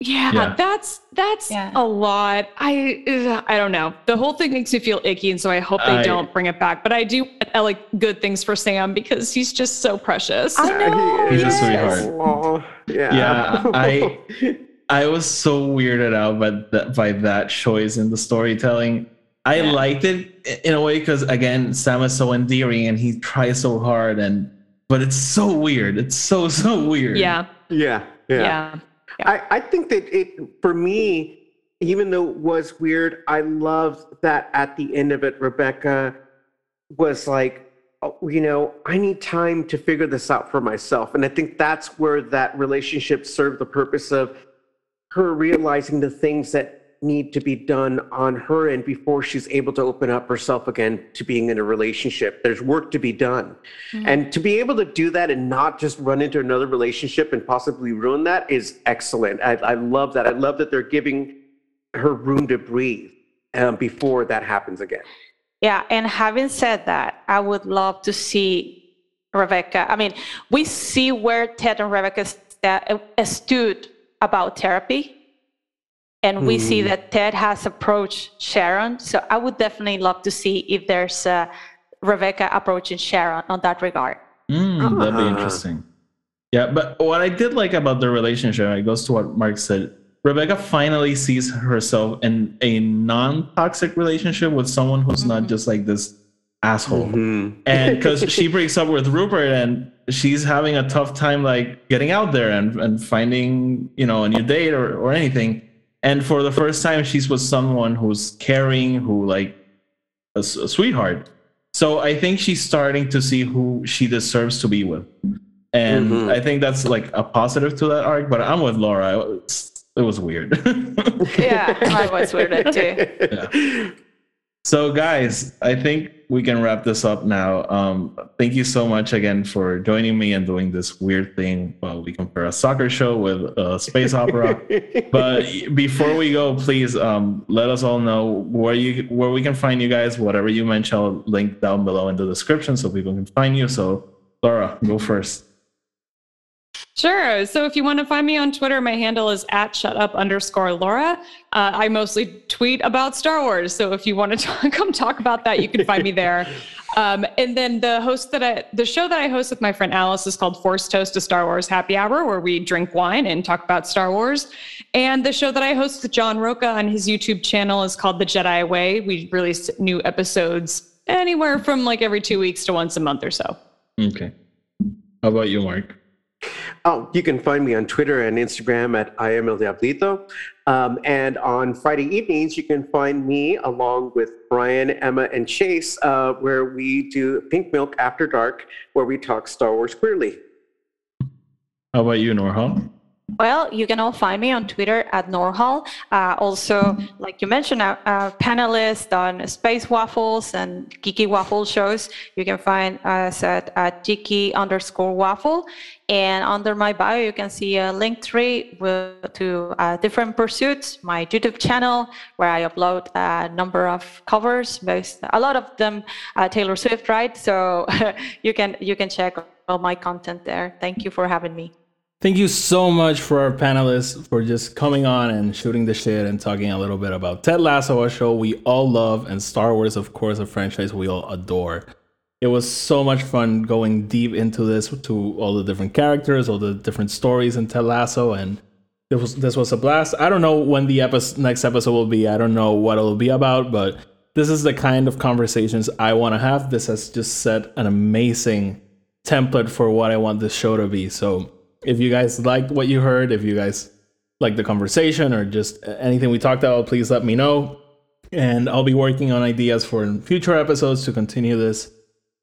Yeah, yeah, that's that's yeah. a lot. I I don't know. The whole thing makes me feel icky, and so I hope they I, don't bring it back. But I do I like good things for Sam because he's just so precious. I know. He's yes. a sweetheart. yeah. Yeah. I I was so weirded out by that, by that choice in the storytelling. I yeah. liked it in a way because again, Sam is so endearing and he tries so hard, and but it's so weird. It's so so weird. Yeah. Yeah. Yeah. yeah. I, I think that it for me, even though it was weird, I loved that at the end of it, Rebecca was like, oh, you know, I need time to figure this out for myself. And I think that's where that relationship served the purpose of her realizing the things that need to be done on her end before she's able to open up herself again to being in a relationship. There's work to be done. Mm-hmm. And to be able to do that and not just run into another relationship and possibly ruin that is excellent. I, I love that. I love that they're giving her room to breathe um, before that happens again. Yeah. And having said that, I would love to see Rebecca. I mean, we see where Ted and Rebecca stood about therapy and we mm. see that Ted has approached Sharon. So I would definitely love to see if there's a Rebecca approaching Sharon on that regard. Mm, that'd be ah. interesting. Yeah, but what I did like about the relationship, it goes to what Mark said. Rebecca finally sees herself in a non-toxic relationship with someone who's mm-hmm. not just like this asshole. Mm-hmm. And because she breaks up with Rupert and she's having a tough time like getting out there and, and finding, you know, a new date or, or anything and for the first time she's with someone who's caring who like a, a, sweetheart so i think she's starting to see who she deserves to be with and mm-hmm. i think that's like a positive to that arc but i'm with laura it was weird yeah i was weird too yeah. So, guys, I think we can wrap this up now. Um, thank you so much again for joining me and doing this weird thing. Well, we compare a soccer show with a space opera. but before we go, please um, let us all know where you where we can find you guys. Whatever you mention, I'll link down below in the description so people can find you. So, Laura, go first. Sure. So if you want to find me on Twitter, my handle is at shut up underscore Laura. Uh, I mostly tweet about Star Wars. So if you want to talk, come talk about that, you can find me there. Um, and then the host that I, the show that I host with my friend Alice is called Force Toast to Star Wars Happy Hour, where we drink wine and talk about Star Wars. And the show that I host with John Roca on his YouTube channel is called The Jedi Way. We release new episodes anywhere from like every two weeks to once a month or so. Okay. How about you, Mark? Oh, you can find me on Twitter and Instagram at I am El Diablito. Um, and on Friday evenings, you can find me along with Brian, Emma, and Chase, uh, where we do Pink Milk After Dark, where we talk Star Wars queerly. How about you, Norhal? Well, you can all find me on Twitter at Norhall. Uh, also, like you mentioned, a, a, panelist on Space Waffles and Geeky Waffle shows. You can find us at, at Geeky underscore Waffle. And under my bio, you can see a link tree with, to uh, different pursuits, my YouTube channel, where I upload a number of covers, most, a lot of them uh, Taylor Swift, right? So you can you can check all my content there. Thank you for having me. Thank you so much for our panelists for just coming on and shooting the shit and talking a little bit about Ted Lasso, a show we all love, and Star Wars, of course, a franchise we all adore. It was so much fun going deep into this to all the different characters, all the different stories in Ted Lasso, and this was this was a blast. I don't know when the next episode will be. I don't know what it'll be about, but this is the kind of conversations I want to have. This has just set an amazing template for what I want this show to be. So if you guys liked what you heard, if you guys like the conversation or just anything we talked about, please let me know. And I'll be working on ideas for future episodes to continue this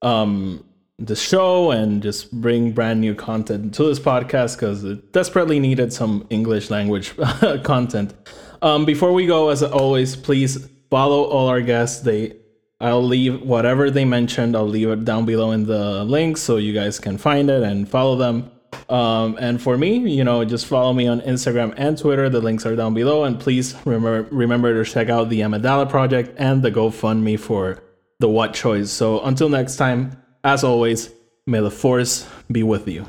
um the show and just bring brand new content to this podcast because it desperately needed some English language content. Um, before we go, as always, please follow all our guests. They I'll leave whatever they mentioned, I'll leave it down below in the link so you guys can find it and follow them. Um, and for me, you know, just follow me on Instagram and Twitter. The links are down below. And please remember remember to check out the Amidala project and the GoFundMe for the What Choice. So until next time, as always, may the force be with you.